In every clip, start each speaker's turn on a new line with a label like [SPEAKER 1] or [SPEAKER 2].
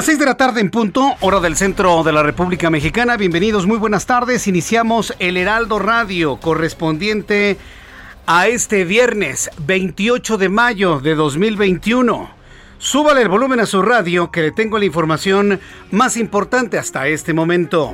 [SPEAKER 1] Las 6 de la tarde en punto, hora del centro de la República Mexicana. Bienvenidos, muy buenas tardes. Iniciamos el Heraldo Radio correspondiente a este viernes 28 de mayo de 2021. Súbale el volumen a su radio que le tengo la información más importante hasta este momento.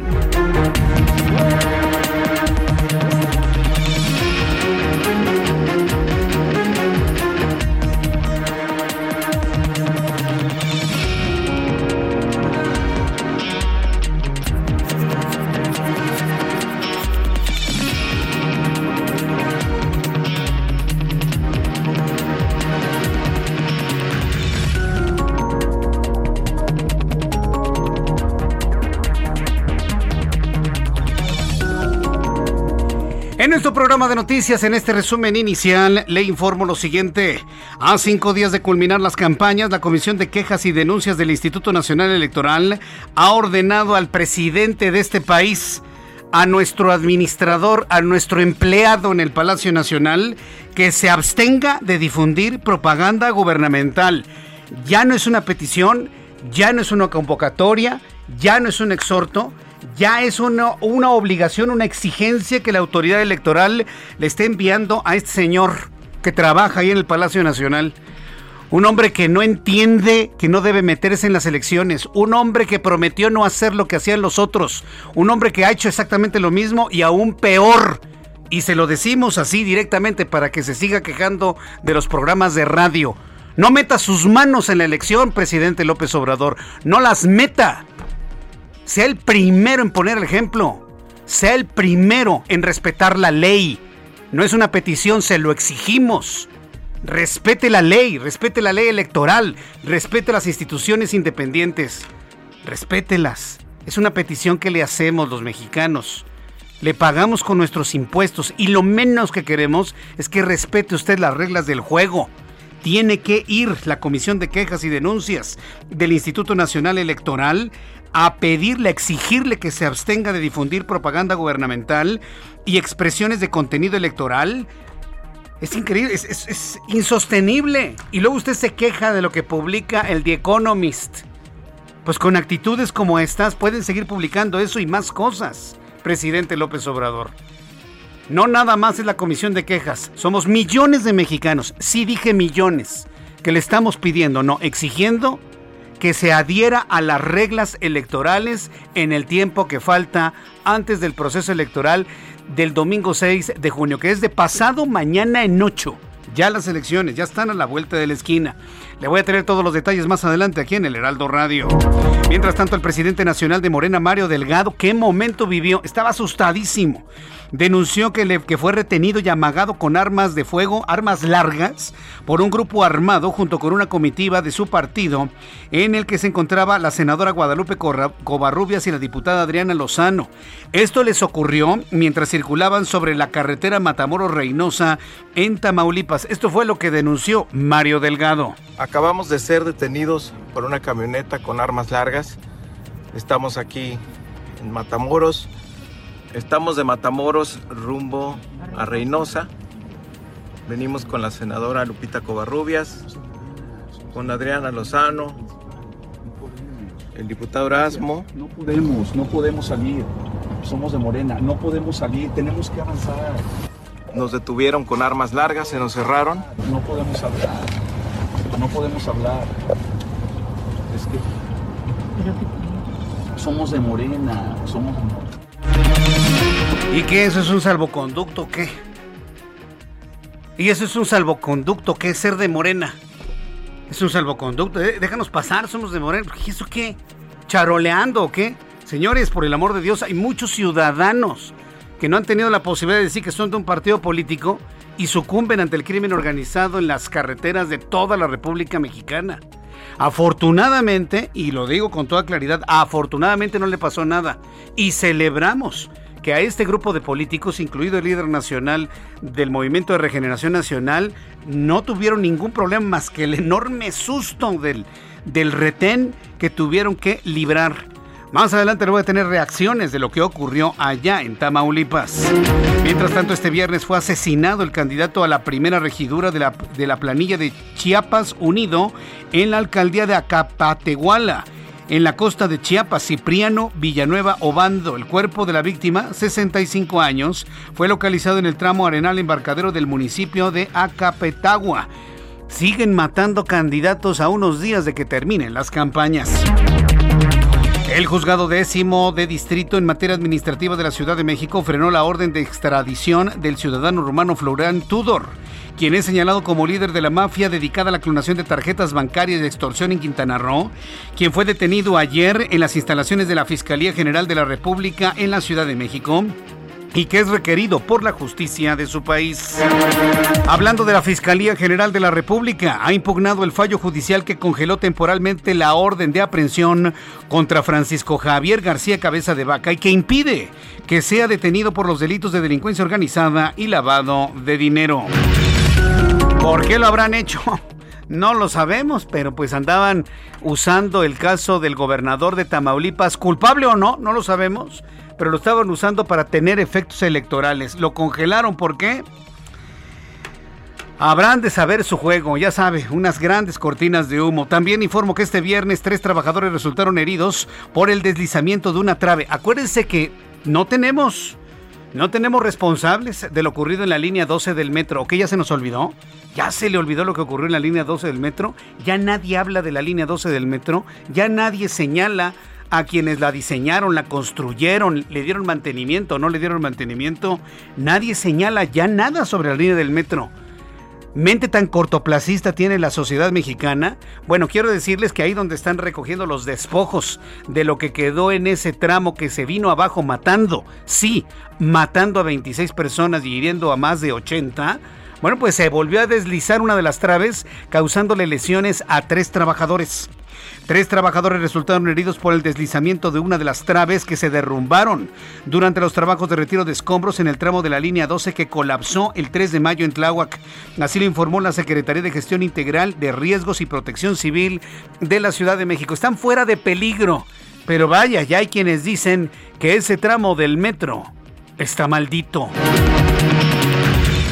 [SPEAKER 1] De noticias, en este resumen inicial, le informo lo siguiente. A cinco días de culminar las campañas, la Comisión de Quejas y Denuncias del Instituto Nacional Electoral ha ordenado al presidente de este país, a nuestro administrador, a nuestro empleado en el Palacio Nacional, que se abstenga de difundir propaganda gubernamental. Ya no es una petición, ya no es una convocatoria, ya no es un exhorto, ya es una, una, obligación, una exigencia que la autoridad electoral le esté enviando a este señor que trabaja ahí en el Palacio Nacional. Un hombre que no entiende que no debe meterse en las elecciones. Un hombre que prometió no hacer lo que hacían los otros. Un hombre que ha hecho exactamente lo mismo y aún peor. Y se lo decimos así directamente para que se siga quejando de los programas de radio. No meta sus manos en la elección, presidente López Obrador. No las meta sea el primero en poner el ejemplo, sea el primero en respetar la ley. No es una petición, se lo exigimos. Respete la ley, respete la ley electoral, respete las instituciones independientes, respételas. Es una petición que le hacemos los mexicanos. Le pagamos con nuestros impuestos y lo menos que queremos es que respete usted las reglas del juego tiene que ir la Comisión de Quejas y Denuncias del Instituto Nacional Electoral a pedirle, a exigirle que se abstenga de difundir propaganda gubernamental y expresiones de contenido electoral. Es increíble, es, es, insostenible. Y luego usted se queja de lo que publica el The Economist. Pues con actitudes como estas pueden seguir publicando eso y más cosas, presidente López Obrador. No nada más es la comisión de quejas, somos millones de mexicanos, sí dije millones, que le estamos pidiendo, no, exigiendo que se adhiera a las reglas electorales en el tiempo que falta antes del proceso electoral del domingo 6 de junio, que es de pasado mañana en 8. Ya las elecciones, ya están a la vuelta de la esquina. Le voy a tener todos los detalles más adelante aquí en el Heraldo Radio. Mientras tanto, el presidente nacional de Morena, Mario Delgado, ¿qué momento vivió? Estaba asustadísimo denunció que, que fue retenido y amagado con armas de fuego, armas largas, por un grupo armado junto con una comitiva de su partido, en el que se encontraba la senadora Guadalupe Covarrubias y la diputada Adriana Lozano. Esto les ocurrió mientras circulaban sobre la carretera Matamoros-Reynosa en Tamaulipas. Esto fue lo que denunció Mario Delgado.
[SPEAKER 2] Acabamos de ser detenidos por una camioneta con armas largas. Estamos aquí en Matamoros Estamos de Matamoros rumbo a Reynosa. Venimos con la senadora Lupita Covarrubias, con Adriana Lozano, el diputado Erasmo.
[SPEAKER 3] No podemos, no podemos salir. somos de Morena, no podemos salir, tenemos que avanzar.
[SPEAKER 2] Nos detuvieron con armas largas, se nos cerraron.
[SPEAKER 3] No podemos hablar, no podemos hablar. Es que somos de Morena, somos.
[SPEAKER 1] ¿Y qué? ¿Eso es un salvoconducto qué? ¿Y eso es un salvoconducto? ¿Qué ser de Morena? Es un salvoconducto. Eh, déjanos pasar, somos de Morena. ¿Y eso qué? ¿Charoleando qué? Señores, por el amor de Dios, hay muchos ciudadanos que no han tenido la posibilidad de decir que son de un partido político y sucumben ante el crimen organizado en las carreteras de toda la República Mexicana. Afortunadamente, y lo digo con toda claridad, afortunadamente no le pasó nada. Y celebramos que a este grupo de políticos, incluido el líder nacional del Movimiento de Regeneración Nacional, no tuvieron ningún problema más que el enorme susto del, del retén que tuvieron que librar. Más adelante le voy a tener reacciones de lo que ocurrió allá en Tamaulipas. Mientras tanto, este viernes fue asesinado el candidato a la primera regidura de la, de la planilla de Chiapas Unido en la alcaldía de Acapatehuala en la costa de Chiapas, Cipriano Villanueva Obando. El cuerpo de la víctima, 65 años, fue localizado en el tramo arenal embarcadero del municipio de Acapetagua. Siguen matando candidatos a unos días de que terminen las campañas. El juzgado décimo de distrito en materia administrativa de la Ciudad de México frenó la orden de extradición del ciudadano rumano Florian Tudor quien es señalado como líder de la mafia dedicada a la clonación de tarjetas bancarias de extorsión en Quintana Roo, quien fue detenido ayer en las instalaciones de la Fiscalía General de la República en la Ciudad de México y que es requerido por la justicia de su país. Hablando de la Fiscalía General de la República, ha impugnado el fallo judicial que congeló temporalmente la orden de aprehensión contra Francisco Javier García Cabeza de Vaca y que impide que sea detenido por los delitos de delincuencia organizada y lavado de dinero. ¿Por qué lo habrán hecho? No lo sabemos, pero pues andaban usando el caso del gobernador de Tamaulipas, culpable o no, no lo sabemos, pero lo estaban usando para tener efectos electorales. Lo congelaron, ¿por qué? Habrán de saber su juego, ya sabe, unas grandes cortinas de humo. También informo que este viernes tres trabajadores resultaron heridos por el deslizamiento de una trave. Acuérdense que no tenemos no tenemos responsables de lo ocurrido en la línea 12 del metro. ¿O que ya se nos olvidó? ¿Ya se le olvidó lo que ocurrió en la línea 12 del metro? ¿Ya nadie habla de la línea 12 del metro? ¿Ya nadie señala a quienes la diseñaron, la construyeron, le dieron mantenimiento no le dieron mantenimiento? Nadie señala ya nada sobre la línea del metro mente tan cortoplacista tiene la sociedad mexicana? Bueno, quiero decirles que ahí donde están recogiendo los despojos de lo que quedó en ese tramo que se vino abajo matando, sí, matando a 26 personas y hiriendo a más de 80, bueno, pues se volvió a deslizar una de las traves causándole lesiones a tres trabajadores. Tres trabajadores resultaron heridos por el deslizamiento de una de las traves que se derrumbaron durante los trabajos de retiro de escombros en el tramo de la línea 12 que colapsó el 3 de mayo en Tláhuac. Así lo informó la Secretaría de Gestión Integral de Riesgos y Protección Civil de la Ciudad de México. Están fuera de peligro, pero vaya, ya hay quienes dicen que ese tramo del metro está maldito.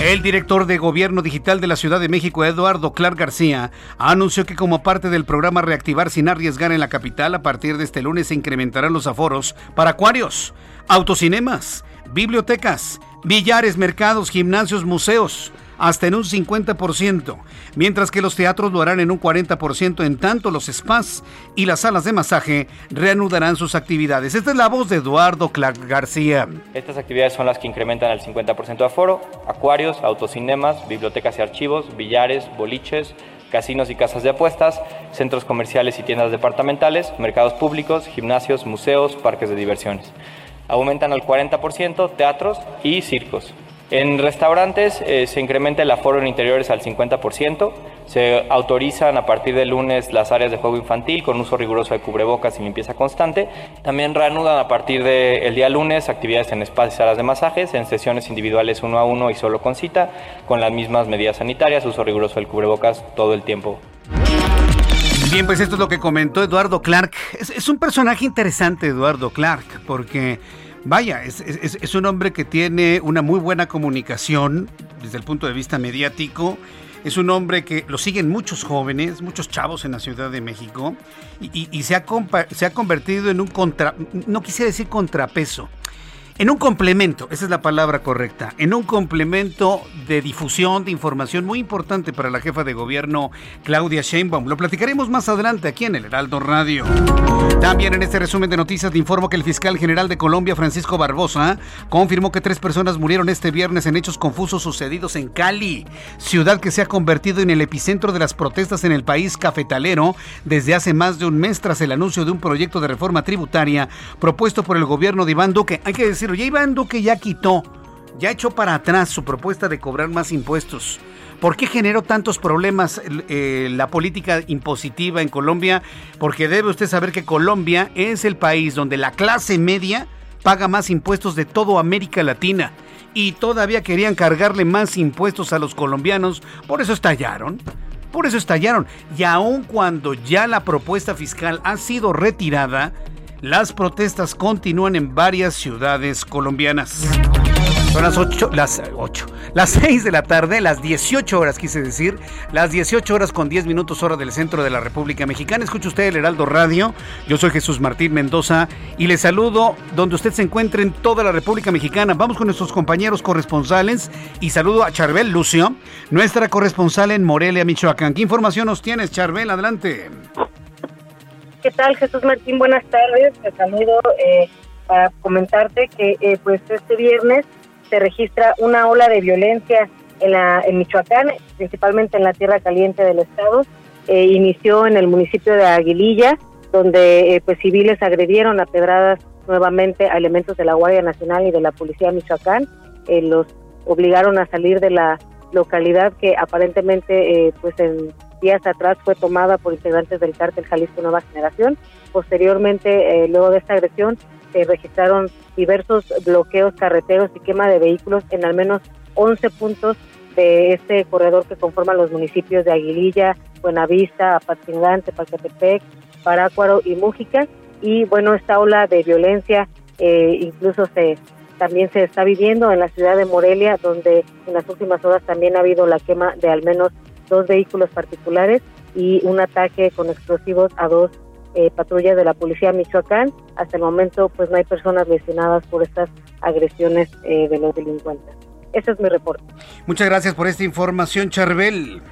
[SPEAKER 1] El director de Gobierno Digital de la Ciudad de México, Eduardo Clark García, anunció que como parte del programa Reactivar sin arriesgar en la capital, a partir de este lunes se incrementarán los aforos para acuarios, autocinemas, bibliotecas, billares, mercados, gimnasios, museos, hasta en un 50%, mientras que los teatros lo harán en un 40%, en tanto los spas y las salas de masaje reanudarán sus actividades. Esta es la voz de Eduardo Clark García.
[SPEAKER 4] Estas actividades son las que incrementan el 50% de aforo, acuarios, autocinemas, bibliotecas y archivos, billares, boliches, casinos y casas de apuestas, centros comerciales y tiendas departamentales, mercados públicos, gimnasios, museos, parques de diversiones. Aumentan al 40% teatros y circos. En restaurantes eh, se incrementa el aforo en interiores al 50%, se autorizan a partir del lunes las áreas de juego infantil con uso riguroso de cubrebocas y limpieza constante. También reanudan a partir del día lunes actividades en espacios y salas de masajes, en sesiones individuales uno a uno y solo con cita, con las mismas medidas sanitarias, uso riguroso del cubrebocas todo el tiempo.
[SPEAKER 1] Bien, pues esto es lo que comentó Eduardo Clark. Es un personaje interesante, Eduardo Clark, porque Vaya, es, un hombre que tiene una muy buena comunicación desde el punto de vista mediático. Es un hombre que lo siguen muchos jóvenes, muchos chavos en la Ciudad de México y, se, ha se ha convertido en un contra, no quisiera decir contrapeso, en un complemento, esa es la palabra correcta, en un complemento de difusión de información muy importante para la jefa de gobierno Claudia Sheinbaum. Lo platicaremos más adelante aquí en el Heraldo Radio. También en este resumen de noticias le informo que el fiscal general de Colombia, Francisco Barbosa, confirmó que tres personas murieron este viernes en hechos confusos sucedidos en Cali, ciudad que se ha convertido en el epicentro de las protestas en el país cafetalero desde hace más de un mes tras el anuncio de un proyecto de reforma tributaria propuesto por el gobierno de Iván Duque. Hay que decir decirlo, ya Iván Duque ya quitó, ya echó para atrás su propuesta de cobrar más impuestos. ¿Por qué generó tantos problemas eh, la política impositiva en Colombia? Porque debe usted saber que Colombia es el país donde la clase media paga más impuestos de toda América Latina. Y todavía querían cargarle más impuestos a los colombianos. Por eso estallaron. Por eso estallaron. Y aun cuando ya la propuesta fiscal ha sido retirada, las protestas continúan en varias ciudades colombianas. Son las 8, las 8, las 6 de la tarde, las 18 horas quise decir, las 18 horas con 10 minutos hora del centro de la República Mexicana. Escucha usted el Heraldo Radio, yo soy Jesús Martín Mendoza y le saludo donde usted se encuentre en toda la República Mexicana. Vamos con nuestros compañeros corresponsales y saludo a Charbel Lucio, nuestra corresponsal en Morelia, Michoacán. ¿Qué información nos tienes, Charbel? Adelante.
[SPEAKER 5] ¿Qué tal, Jesús Martín? Buenas tardes. Te saludo eh, para comentarte que eh, pues este viernes se registra una ola de violencia en, la, en Michoacán, principalmente en la tierra caliente del estado. Eh, inició en el municipio de Aguililla, donde pues civiles agredieron a pedradas nuevamente a elementos de la Guardia Nacional y de la Policía de Michoacán. los obligaron a salir de la localidad que aparentemente pues en días atrás fue tomada por integrantes del cártel Jalisco Nueva Generación. Posteriormente, eh, luego de esta agresión, se registraron diversos bloqueos carreteros y quema de vehículos en al menos 11 puntos de este corredor que conforman los municipios de Aguililla, Buenavista, Apatzingán, Tepalcatepec, Parácuaro y Mújica. Y bueno, esta ola de violencia eh, incluso se también se está viviendo en la ciudad de Morelia, donde en las últimas horas también ha habido la quema de al menos dos vehículos particulares y un ataque con explosivos a dos eh, patrullas de la policía Michoacán. Hasta el momento, pues no hay personas lesionadas por estas agresiones eh, de los delincuentes. Ese es mi reporte.
[SPEAKER 1] Muchas gracias por esta información, Charbel.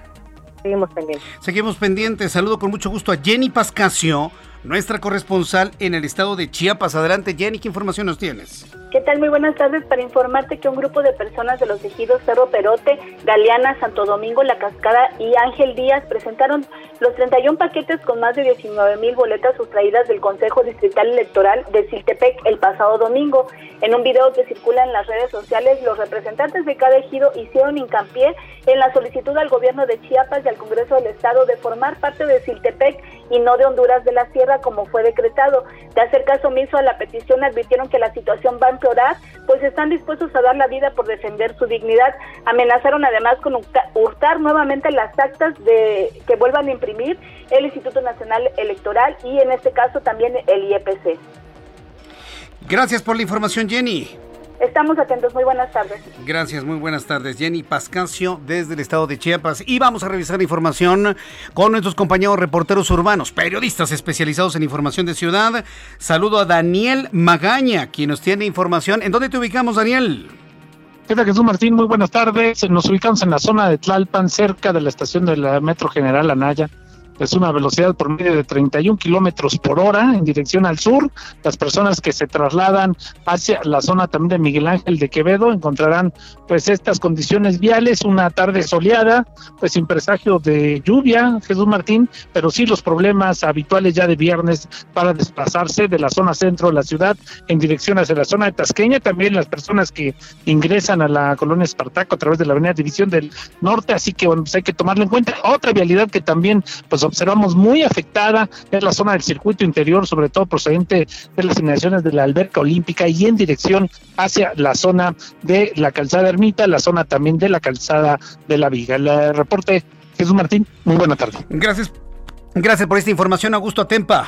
[SPEAKER 5] Seguimos pendientes.
[SPEAKER 1] Seguimos pendientes. Saludo con mucho gusto a Jenny Pascasio, nuestra corresponsal en el estado de Chiapas. Adelante, Jenny, ¿qué información nos tienes?
[SPEAKER 6] ¿Qué tal? Muy buenas tardes para informarte que un grupo de personas de los ejidos Cerro Perote, Galeana, Santo Domingo, La Cascada y Ángel Díaz presentaron los 31 paquetes con más de 19 mil boletas sustraídas del Consejo Distrital Electoral de Siltepec el pasado domingo. En un video que circula en las redes sociales, los representantes de cada ejido hicieron hincapié en la solicitud al gobierno de Chiapas y al Congreso del Estado de formar parte de Siltepec y no de Honduras de la Sierra como fue decretado. De hacer caso omiso a la petición advirtieron que la situación va a empeorar, pues están dispuestos a dar la vida por defender su dignidad. Amenazaron además con hurtar nuevamente las actas de que vuelvan a imprimir el Instituto Nacional Electoral y en este caso también el IEPC.
[SPEAKER 1] Gracias por la información, Jenny.
[SPEAKER 6] Estamos atentos, muy buenas tardes.
[SPEAKER 1] Gracias, muy buenas tardes. Jenny Pascasio desde el estado de Chiapas. Y vamos a revisar información con nuestros compañeros reporteros urbanos, periodistas especializados en información de ciudad. Saludo a Daniel Magaña, quien nos tiene información. ¿En dónde te ubicamos, Daniel?
[SPEAKER 7] ¿Qué tal, Jesús Martín? Muy buenas tardes. Nos ubicamos en la zona de Tlalpan, cerca de la estación de la Metro General Anaya es una velocidad por medio de 31 kilómetros por hora en dirección al sur. Las personas que se trasladan hacia la zona también de Miguel Ángel de Quevedo encontrarán pues estas condiciones viales, una tarde soleada, pues sin presagio de lluvia, Jesús Martín, pero sí los problemas habituales ya de viernes para desplazarse de la zona centro de la ciudad en dirección hacia la zona de Tasqueña. También las personas que ingresan a la colonia Espartaco a través de la avenida División del Norte, así que bueno, pues hay que tomarlo en cuenta. Otra vialidad que también pues observamos muy afectada es la zona del circuito interior, sobre todo procedente de las inmediaciones de la alberca olímpica y en dirección hacia la zona de la calzada Ermita, la zona también de la calzada de la Viga. El reporte, Jesús Martín, muy buena tarde.
[SPEAKER 1] Gracias. Gracias por esta información, Augusto Atempa.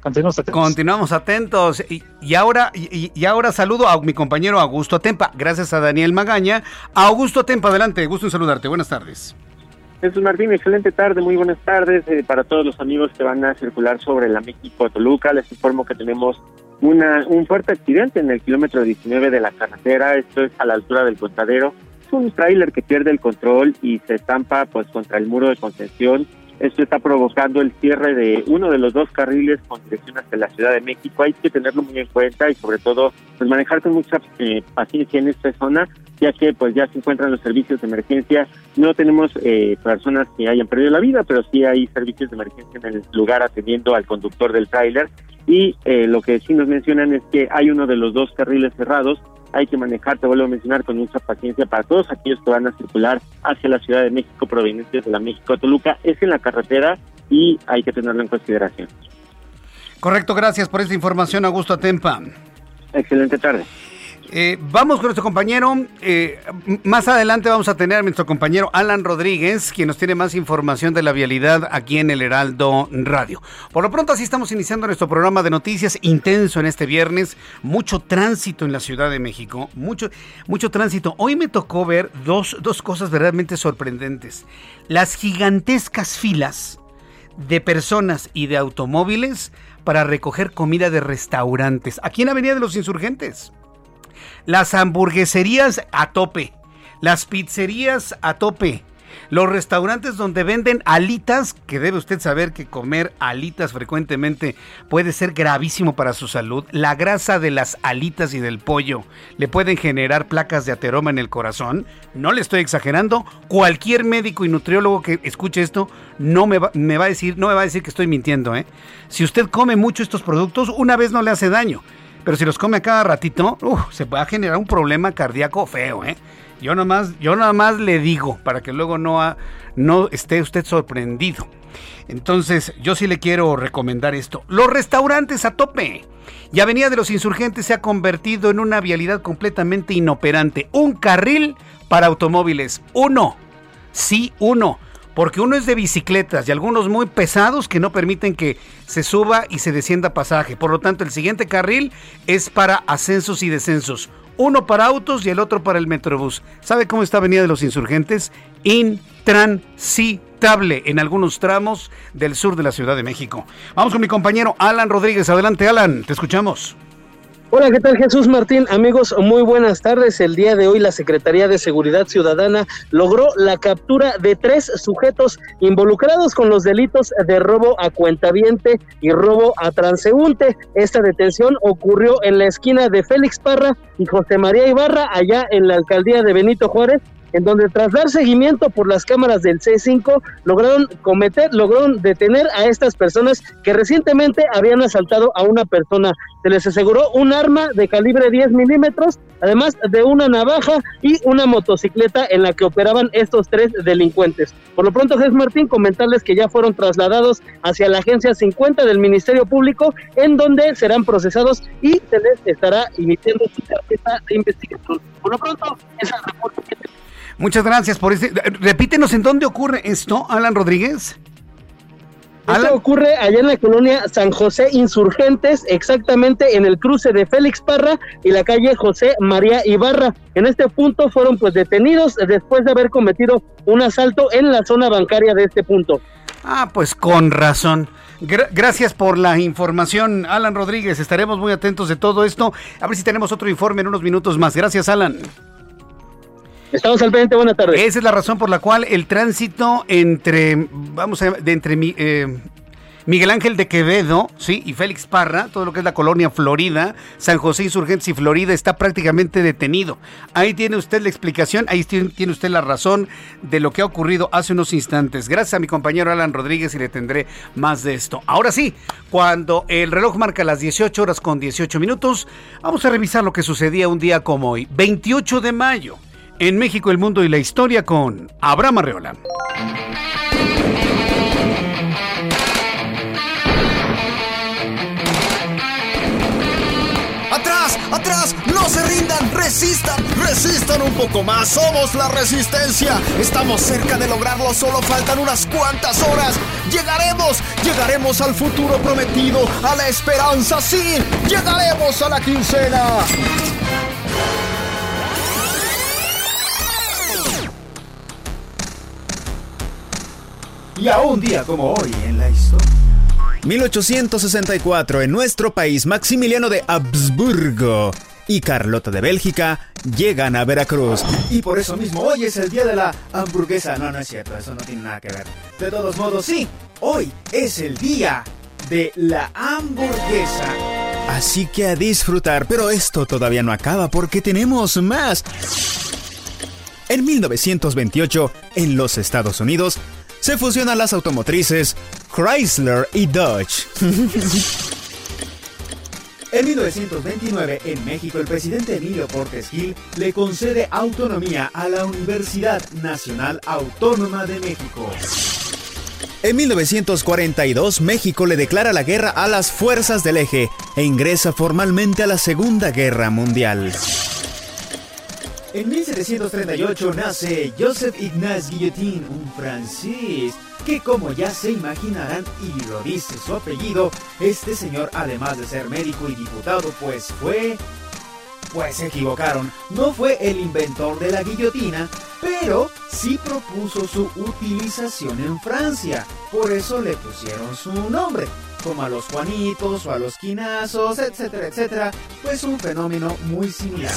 [SPEAKER 7] Continuamos atentos.
[SPEAKER 1] Continuamos atentos. Y, ahora, y, ahora saludo a mi compañero Augusto Atempa. Gracias a Daniel Magaña. Augusto Atempa, adelante. Gusto en saludarte. Buenas tardes.
[SPEAKER 8] Jesús Martín, excelente tarde, muy buenas tardes eh, para todos los amigos que van a circular sobre la México-Toluca. Les informo que tenemos una, un fuerte accidente en el kilómetro 19 de la carretera, esto es a la altura del contadero. Es un tráiler que pierde el control y se estampa pues contra el muro de contención esto está provocando el cierre de uno de los dos carriles con dirección hacia la Ciudad de México. Hay que tenerlo muy en cuenta y sobre todo pues manejar con mucha eh, paciencia en esta zona, ya que pues ya se encuentran los servicios de emergencia. No tenemos eh, personas que hayan perdido la vida, pero sí hay servicios de emergencia en el lugar atendiendo al conductor del tráiler. Y eh, lo que sí nos mencionan es que hay uno de los dos carriles cerrados hay que manejar, te vuelvo a mencionar, con mucha paciencia para todos aquellos que van a circular hacia la Ciudad de México provenientes de la México-Toluca. Es en la carretera y hay que tenerlo en consideración.
[SPEAKER 1] Correcto, gracias por esta información, Augusto Atempa.
[SPEAKER 8] Excelente tarde.
[SPEAKER 1] Eh, vamos con nuestro compañero. Eh, más adelante vamos a tener a nuestro compañero Alan Rodríguez, quien nos tiene más información de la vialidad aquí en el Heraldo Radio. Por lo pronto, así estamos iniciando nuestro programa de noticias intenso en este viernes. Mucho tránsito en la Ciudad de México. Mucho, mucho tránsito. Hoy me tocó ver dos, dos cosas verdaderamente sorprendentes. Las gigantescas filas de personas y de automóviles para recoger comida de restaurantes aquí en Avenida de los Insurgentes las hamburgueserías a tope, las pizzerías a tope, los restaurantes donde venden alitas, que debe usted saber que comer alitas frecuentemente puede ser gravísimo para su salud. La grasa de las alitas y del pollo le pueden generar placas de ateroma en el corazón. No le estoy exagerando. Cualquier médico y nutriólogo que escuche esto no me va, a decir, no me va a decir que estoy mintiendo. ¿eh? Si usted come mucho estos productos, una vez no le hace daño pero si los come cada ratito, se va a generar un problema cardíaco feo, ¿eh? Yo nada más, yo nada más le digo para que luego no, no esté usted sorprendido. Entonces, yo sí le quiero recomendar esto. Los restaurantes a tope. Y Avenida de los Insurgentes se ha convertido en una vialidad completamente inoperante. Un carril para automóviles. Uno. Sí, uno porque uno es de bicicletas y algunos muy pesados que no permiten que se suba y se descienda pasaje. Por lo tanto, el siguiente carril es para ascensos y descensos. Uno para autos y el otro para el Metrobús. ¿Sabe cómo está Avenida de los Insurgentes? Intransitable en algunos tramos del sur de la Ciudad de México. Vamos con mi compañero Alan Rodríguez. Adelante, Alan, te escuchamos.
[SPEAKER 9] Hola, ¿qué tal Jesús Martín? Amigos, muy buenas tardes. El día de hoy la Secretaría de Seguridad Ciudadana logró la captura de tres sujetos involucrados con los delitos de robo a cuentaviente y robo a transeúnte. Esta detención ocurrió en la esquina de Félix Parra y José María Ibarra, allá en la alcaldía de Benito Juárez, en donde tras dar seguimiento por las cámaras del C5 lograron cometer, lograron detener a estas personas que recientemente habían asaltado a una persona. Se les aseguró un arma de calibre 10 milímetros, además de una navaja y una motocicleta en la que operaban estos tres delincuentes. Por lo pronto, Jesús Martín, comentarles que ya fueron trasladados hacia la agencia 50 del Ministerio Público, en donde serán procesados y se les estará emitiendo su carpeta de investigación. Por lo pronto, es el reporte que
[SPEAKER 1] Muchas gracias por este. Repítenos en dónde ocurre esto, Alan Rodríguez.
[SPEAKER 9] Esto ocurre allá en la colonia San José Insurgentes, exactamente en el cruce de Félix Parra y la calle José María Ibarra. En este punto fueron pues detenidos después de haber cometido un asalto en la zona bancaria de este punto.
[SPEAKER 1] Ah, pues con razón. gracias por la información, Alan Rodríguez. Estaremos muy atentos de todo esto. A ver si tenemos otro informe en unos minutos más. Gracias, Alan.
[SPEAKER 9] Estamos al pendiente, buena tarde.
[SPEAKER 1] Esa es la razón por la cual el tránsito entre, vamos a de entre eh, Miguel Ángel de Quevedo, sí, y Félix Parra, todo lo que es la colonia Florida, San José Insurgentes y Florida está prácticamente detenido. Ahí tiene usted la explicación, ahí tiene usted la razón de lo que ha ocurrido hace unos instantes. Gracias a mi compañero Alan Rodríguez y le tendré más de esto. Ahora sí, cuando el reloj marca las 18 horas con 18 minutos, vamos a revisar lo que sucedía un día como hoy, 28 de mayo en México, el mundo y la historia con Abraham Arreola.
[SPEAKER 10] ¡Atrás! ¡Atrás! ¡No se rindan! ¡Resistan! ¡Resistan un poco más! ¡Somos la resistencia! Estamos cerca de lograrlo, solo faltan unas cuantas horas. ¡Llegaremos! ¡Llegaremos al futuro prometido! ¡A la esperanza! ¡Sí! ¡Llegaremos a la quincena!
[SPEAKER 11] Y a un día como hoy en la historia. 1864, en nuestro país, Maximiliano de Habsburgo y Carlota de Bélgica llegan a Veracruz. Y por eso mismo, hoy es el día de la hamburguesa. No, no es cierto, eso no tiene nada que ver. De todos modos, sí, hoy es el día de la hamburguesa. Así que a disfrutar, pero esto todavía no acaba porque tenemos más. En 1928, en los Estados Unidos, se fusionan las automotrices Chrysler y Dodge. En 1929, en México, el presidente Emilio Portes Gil le concede autonomía a la Universidad Nacional Autónoma de México. En 1942, México le declara la guerra a las fuerzas del eje e ingresa formalmente a la Segunda Guerra Mundial. En 1738 nace Joseph Ignace Guillotin, un francés que como ya se imaginarán y lo dice su apellido, este señor además de ser médico y diputado pues fue... Pues se equivocaron, no fue el inventor de la guillotina, pero sí propuso su utilización en Francia, por eso le pusieron su nombre, como a los Juanitos o a los Quinazos, etcétera, etcétera, pues un fenómeno muy similar.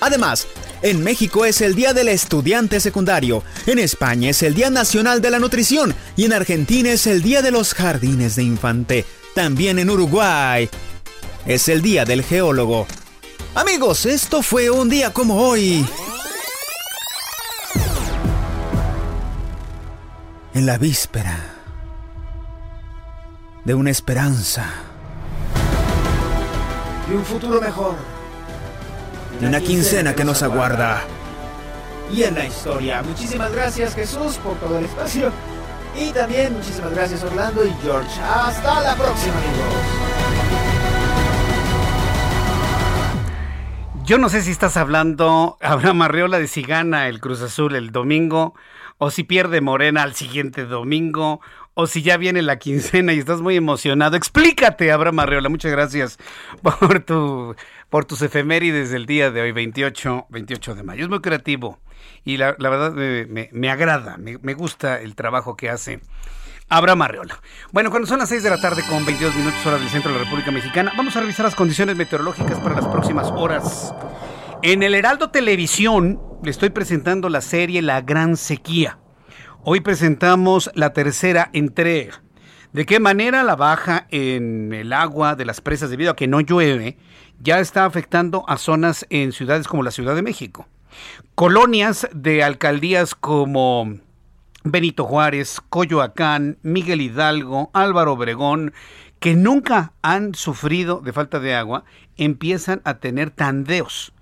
[SPEAKER 11] Además, en México es el Día del Estudiante Secundario, en España es el Día Nacional de la Nutrición y en Argentina es el Día de los Jardines de Infante. También en Uruguay es el Día del Geólogo. Amigos, esto fue un día como hoy. En la víspera de una esperanza. Y un futuro mejor de una quincena que nos aguarda. Y en la historia. Muchísimas gracias Jesús por todo el espacio. Y también muchísimas gracias Orlando y George. Hasta la próxima amigos.
[SPEAKER 1] Yo no sé si estás hablando, Abraham Arreola, de si gana el Cruz Azul el domingo, o si pierde Morena al siguiente domingo, o si ya viene la quincena y estás muy emocionado. Explícate, Abraham Arreola. Muchas gracias por tu por tus efemérides del día de hoy, 28, 28 de mayo. Es muy creativo y la, verdad me, me, agrada, me, me, gusta el trabajo que hace Abraham Arreola. Bueno, cuando son las 6 de la tarde con 22 minutos hora del centro de la República Mexicana, vamos a revisar las condiciones meteorológicas para las próximas horas. En el Heraldo Televisión le estoy presentando la serie La Gran Sequía. Hoy presentamos la tercera entrega. ¿De qué manera la baja en el agua de las presas debido a que no llueve ya está afectando a zonas en ciudades como la Ciudad de México. Colonias de alcaldías como Benito Juárez, Coyoacán, Miguel Hidalgo, Álvaro Obregón, que nunca han sufrido de falta de agua, empiezan a tener tandeos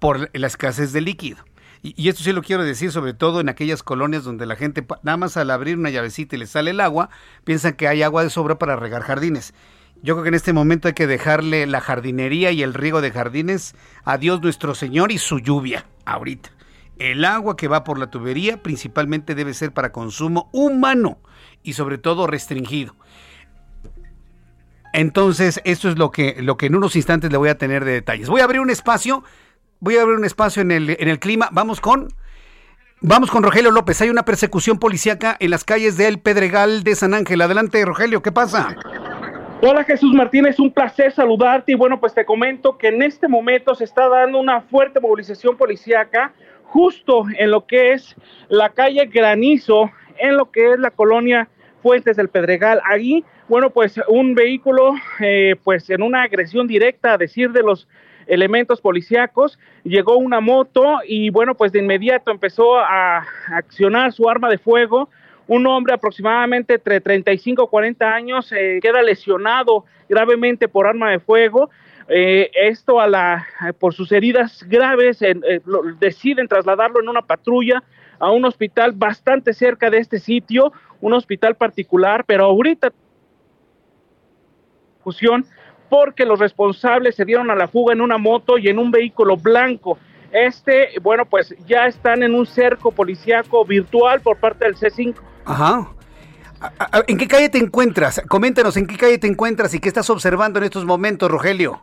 [SPEAKER 1] por la escasez de líquido. Y, esto sí lo quiero decir, sobre todo en aquellas colonias donde la gente, nada más al abrir una llavecita y le sale el agua, piensan que hay agua de sobra para regar jardines. Yo creo que en este momento hay que dejarle la jardinería y el riego de jardines a Dios nuestro Señor y su lluvia, ahorita. El agua que va por la tubería principalmente debe ser para consumo humano y sobre todo restringido. Entonces, esto es lo que, lo que en unos instantes le voy a tener de detalles. Voy a abrir un espacio, voy a abrir un espacio en el, en el clima. Vamos con, vamos con Rogelio López. Hay una persecución policíaca en las calles del Pedregal de San Ángel. Adelante, Rogelio, ¿qué pasa?
[SPEAKER 12] Hola Jesús Martínez, un placer saludarte y bueno, pues te comento que en este momento se está dando una fuerte movilización policíaca justo en lo que es la calle Granizo, en lo que es la colonia Fuentes del Pedregal. Allí, bueno, pues un vehículo, eh, pues en una agresión directa, a decir de los elementos policíacos, llegó una moto y bueno, pues de inmediato empezó a accionar su arma de fuego un hombre aproximadamente entre 35 y 40 años eh, queda lesionado gravemente por arma de fuego. Eh, esto a la, por sus heridas graves eh, deciden trasladarlo en una patrulla a un hospital bastante cerca de este sitio, un hospital particular, pero ahorita porque los responsables se dieron a la fuga en una moto y en un vehículo blanco. Este, bueno, pues ya están en un cerco policíaco virtual por parte del C5
[SPEAKER 1] Ajá. ¿En qué calle te encuentras? Coméntanos en qué calle te encuentras y qué estás observando en estos momentos, Rogelio.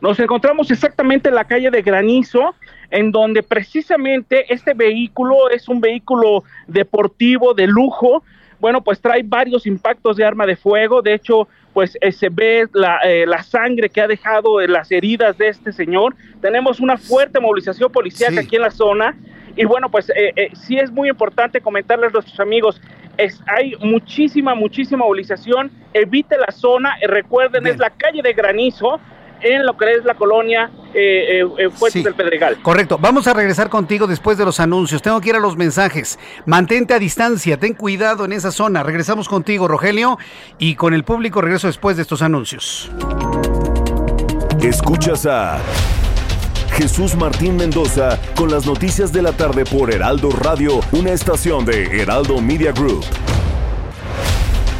[SPEAKER 12] Nos encontramos exactamente en la calle de Granizo, en donde precisamente este vehículo es un vehículo deportivo de lujo, bueno, pues trae varios impactos de arma de fuego. De hecho, pues eh, se ve la, eh, la, sangre que ha dejado en las heridas de este señor. Tenemos una fuerte movilización policial aquí en la zona. Y bueno, pues eh, sí es muy importante comentarles a nuestros amigos, es, hay muchísima, muchísima movilización. Evite la zona. recuerden, es la calle de Granizo en lo que es la colonia eh, eh, Fuentes del Pedregal.
[SPEAKER 1] Correcto. Vamos a regresar contigo después de los anuncios. Tengo que ir a los mensajes. Mantente a distancia, ten cuidado en esa zona. Regresamos contigo, Rogelio, y con el público regreso después de estos anuncios.
[SPEAKER 13] Escuchas a Jesús Martín Mendoza con las noticias de la tarde por Heraldo Radio, una estación de Heraldo Media Group.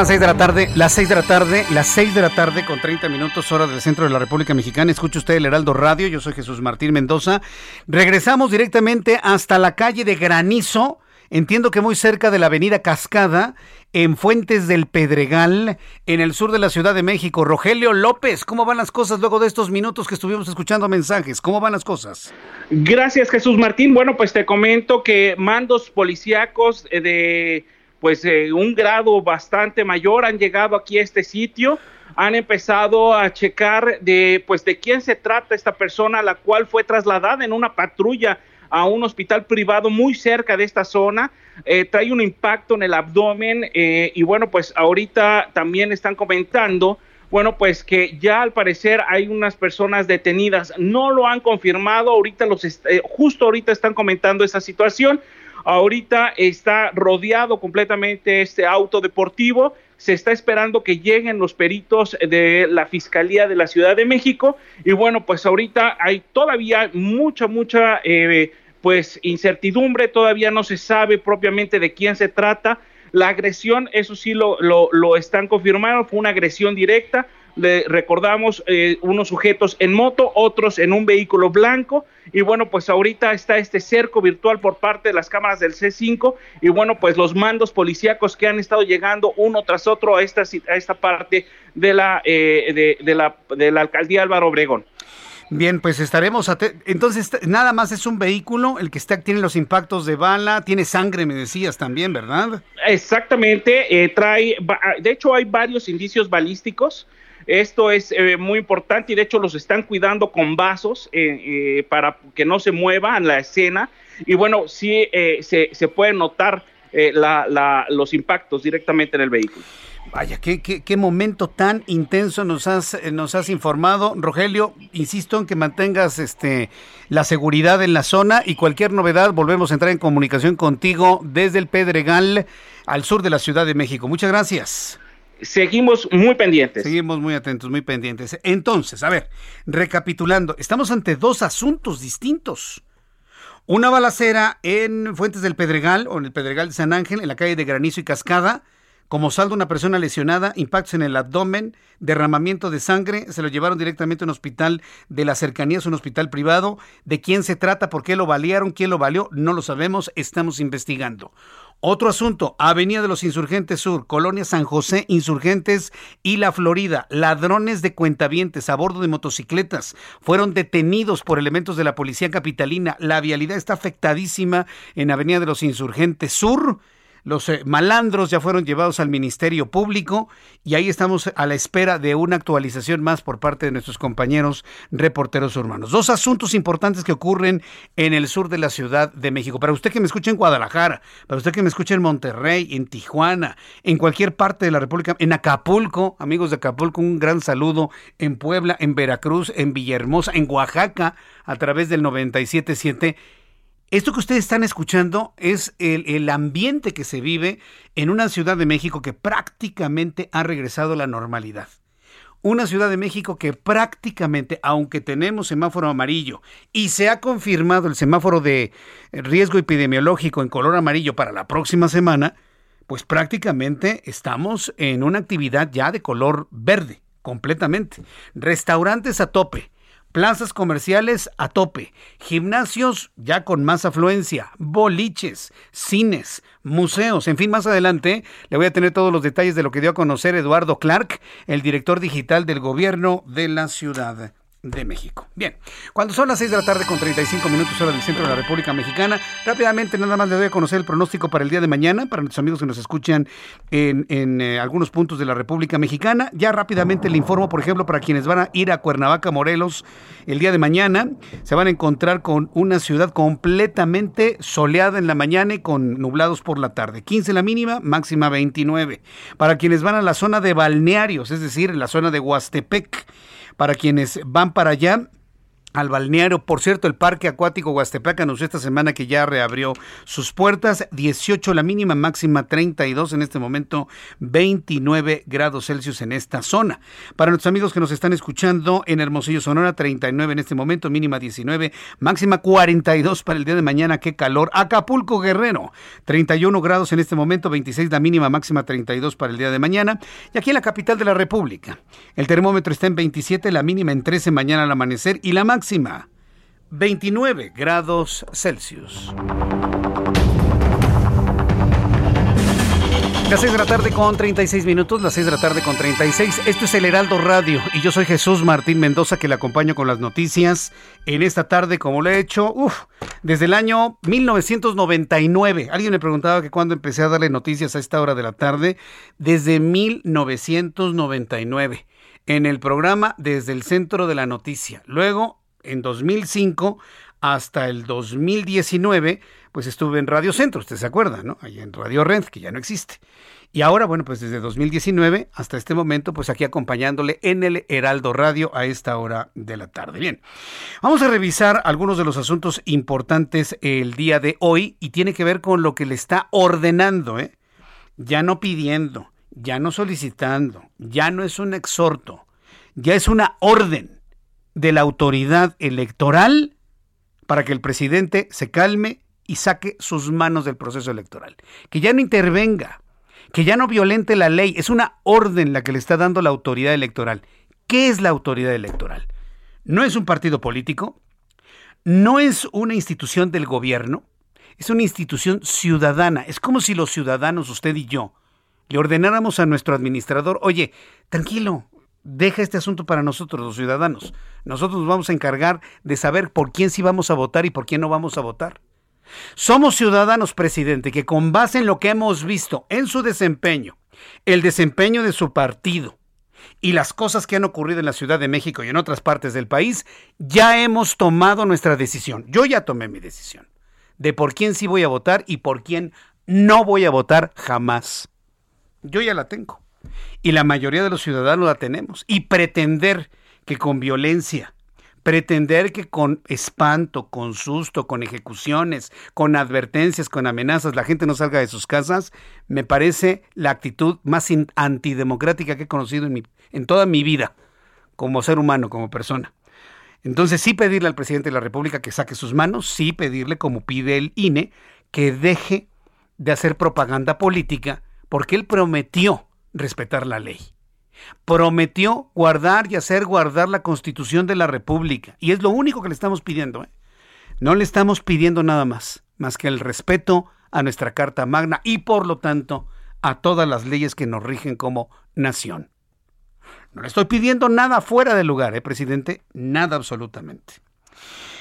[SPEAKER 1] Las 6 de la tarde, las 6 de la tarde, las 6 de la tarde con 30 minutos hora del centro de la República Mexicana. Escucha usted el Heraldo Radio, yo soy Jesús Martín Mendoza. Regresamos directamente hasta la calle de Granizo, entiendo que muy cerca de la avenida Cascada, en Fuentes del Pedregal, en el sur de la Ciudad de México. Rogelio López, ¿cómo van las cosas luego de estos minutos que estuvimos escuchando mensajes? ¿Cómo van las cosas?
[SPEAKER 12] Gracias Jesús Martín. Bueno, pues te comento que mandos policíacos de pues eh, un grado bastante mayor han llegado aquí a este sitio, han empezado a checar de pues de quién se trata esta persona, la cual fue trasladada en una patrulla a un hospital privado muy cerca de esta zona, eh, trae un impacto en el abdomen eh, y bueno, pues ahorita también están comentando, bueno, pues que ya al parecer hay unas personas detenidas, no lo han confirmado, ahorita los, justo ahorita están comentando esa situación, Ahorita está rodeado completamente este auto deportivo. Se está esperando que lleguen los peritos de la Fiscalía de la Ciudad de México. Y bueno, pues ahorita hay todavía mucha, mucha, eh, pues incertidumbre. Todavía no se sabe propiamente de quién se trata. La agresión, eso sí lo, lo, lo están confirmando, fue una agresión directa le recordamos eh, unos sujetos en moto, otros en un vehículo blanco y bueno, pues ahorita está este cerco virtual por parte de las cámaras del C5 y bueno, pues los mandos policíacos que han estado llegando uno tras otro a esta, a esta parte de la, eh, de, la, de la alcaldía Álvaro Obregón.
[SPEAKER 1] Bien, pues estaremos Entonces, nada más es un vehículo el que está, tiene los impactos de bala, tiene sangre, me decías también, ¿verdad?
[SPEAKER 12] Exactamente, eh, trae, de hecho hay varios indicios balísticos, esto es eh, muy importante y de hecho los están cuidando con vasos eh, eh, para que no se muevan la escena. Y bueno, sí se, se puede notar los impactos directamente en el vehículo.
[SPEAKER 1] Vaya, qué, qué, qué, momento tan intenso nos has, nos has informado. Rogelio, insisto en que mantengas este, la seguridad en la zona y cualquier novedad volvemos a entrar en comunicación contigo desde el Pedregal al sur de la Ciudad de México. Muchas gracias
[SPEAKER 12] seguimos muy pendientes.
[SPEAKER 1] Seguimos muy atentos, muy pendientes. Entonces, a ver, recapitulando, estamos ante dos asuntos distintos. Una balacera en Fuentes del Pedregal o en el Pedregal de San Ángel, en la calle de Granizo y Cascada. Como saldo, una persona lesionada, impactos en el abdomen, derramamiento de sangre, se lo llevaron directamente a un hospital de las cercanías, un hospital privado. ¿De quién se trata? ¿Por qué lo balearon? ¿Quién lo valió? No lo sabemos, estamos investigando. Otro asunto, Avenida de los Insurgentes Sur, Colonia San José, Insurgentes y La Florida. Ladrones de cuentavientes a bordo de motocicletas fueron detenidos por elementos de la policía capitalina. La vialidad está afectadísima en Avenida de los Insurgentes Sur los eh, malandros ya fueron llevados al Ministerio Público y ahí estamos a la espera de una actualización más por parte de nuestros compañeros reporteros urbanos. Dos asuntos importantes que ocurren en el sur de la Ciudad de México. Para usted que me escucha en Guadalajara, para usted que me escucha en Monterrey, en Tijuana, en cualquier parte de la República, en Acapulco, amigos de Acapulco, un gran saludo, en Puebla, en Veracruz, en Villahermosa, en Oaxaca, a través del 977 esto que ustedes están escuchando es el, ambiente que se vive en una Ciudad de México que prácticamente ha regresado a la normalidad. Una Ciudad de México que prácticamente, aunque tenemos semáforo amarillo y se ha confirmado el semáforo de riesgo epidemiológico en color amarillo para la próxima semana, pues prácticamente estamos en una actividad ya de color verde, completamente. Restaurantes a tope, plazas comerciales a tope, gimnasios ya con más afluencia, boliches, cines, museos, en fin, más adelante le voy a tener todos los detalles de lo que dio a conocer Eduardo Clark, el director digital del gobierno de la ciudad de México. Bien, cuando son las 6 de la tarde con 35 minutos hora del centro de la República Mexicana, rápidamente nada más le doy a conocer el pronóstico para el día de mañana, para nuestros amigos que nos escuchan en, eh, algunos puntos de la República Mexicana. Ya rápidamente le informo, por ejemplo, para quienes van a ir a Cuernavaca, Morelos, el día de mañana, se van a encontrar con una ciudad completamente soleada en la mañana y con nublados por la tarde. 15 la mínima, máxima 29. Para quienes van a la zona de balnearios, es decir, la zona de Huastepec, para quienes van para allá al balneario. Por cierto, el Parque Acuático Huastepec anunció esta semana que ya reabrió sus puertas. 18 la mínima, máxima 32 en este momento, 29 grados Celsius en esta zona. Para nuestros amigos que nos están escuchando en Hermosillo, Sonora, 39 en este momento, mínima 19, máxima 42 para el día de mañana. Qué calor. Acapulco Guerrero, 31 grados en este momento, 26 la mínima, máxima 32 para el día de mañana. Y aquí en la capital de la República, el termómetro está en 27, la mínima en 13 mañana al amanecer y la máxima máxima 29 grados Celsius. Las 6 de la tarde con 36 minutos, las 6 de la tarde con 36. Esto es el Heraldo Radio y yo soy Jesús Martín Mendoza que le acompaño con las noticias en esta tarde como lo he hecho uf, desde el año 1999. Alguien me preguntaba que cuando empecé a darle noticias a esta hora de la tarde, desde 1999 en el programa Desde el Centro de la Noticia. Luego en 2005 hasta el 2019, pues estuve en Radio Centro, usted se acuerda, ¿no? Ahí en Radio Rent, que ya no existe. Y ahora, bueno, pues desde 2019 hasta este momento, pues aquí acompañándole en el Heraldo Radio a esta hora de la tarde. Bien, vamos a revisar algunos de los asuntos importantes el día de hoy y tiene que ver con lo que le está ordenando, ¿eh? Ya no pidiendo, ya no solicitando, ya no es un exhorto, ya es una orden de la autoridad electoral para que el presidente se calme y saque sus manos del proceso electoral. Que ya no intervenga, que ya no violente la ley. Es una orden la que le está dando la autoridad electoral. ¿Qué es la autoridad electoral? No es un partido político, no es una institución del gobierno, es una institución ciudadana. Es como si los ciudadanos, usted y yo, le ordenáramos a nuestro administrador, oye, tranquilo, deja este asunto para nosotros, los ciudadanos. Nosotros nos vamos a encargar de saber por quién sí vamos a votar y por quién no vamos a votar. Somos ciudadanos, presidente, que con base en lo que hemos visto en su desempeño, el desempeño de su partido y las cosas que han ocurrido en la Ciudad de México y en otras partes del país, ya hemos tomado nuestra decisión. Yo ya tomé mi decisión de por quién sí voy a votar y por quién no voy a votar jamás. Yo ya la tengo. Y la mayoría de los ciudadanos la tenemos. Y pretender que con violencia, pretender que con espanto, con susto, con ejecuciones, con advertencias, con amenazas, la gente no salga de sus casas, me parece la actitud más antidemocrática que he conocido en, en toda mi vida, como ser humano, como persona. Entonces sí pedirle al presidente de la República que saque sus manos, sí pedirle, como pide el INE, que deje de hacer propaganda política, porque él prometió respetar la ley. Prometió guardar y hacer guardar la constitución de la República. Y es lo único que le estamos pidiendo. ¿eh? No le estamos pidiendo nada más, más que el respeto a nuestra Carta Magna y por lo tanto a todas las leyes que nos rigen como nación. No le estoy pidiendo nada fuera de lugar, ¿eh, presidente? Nada absolutamente.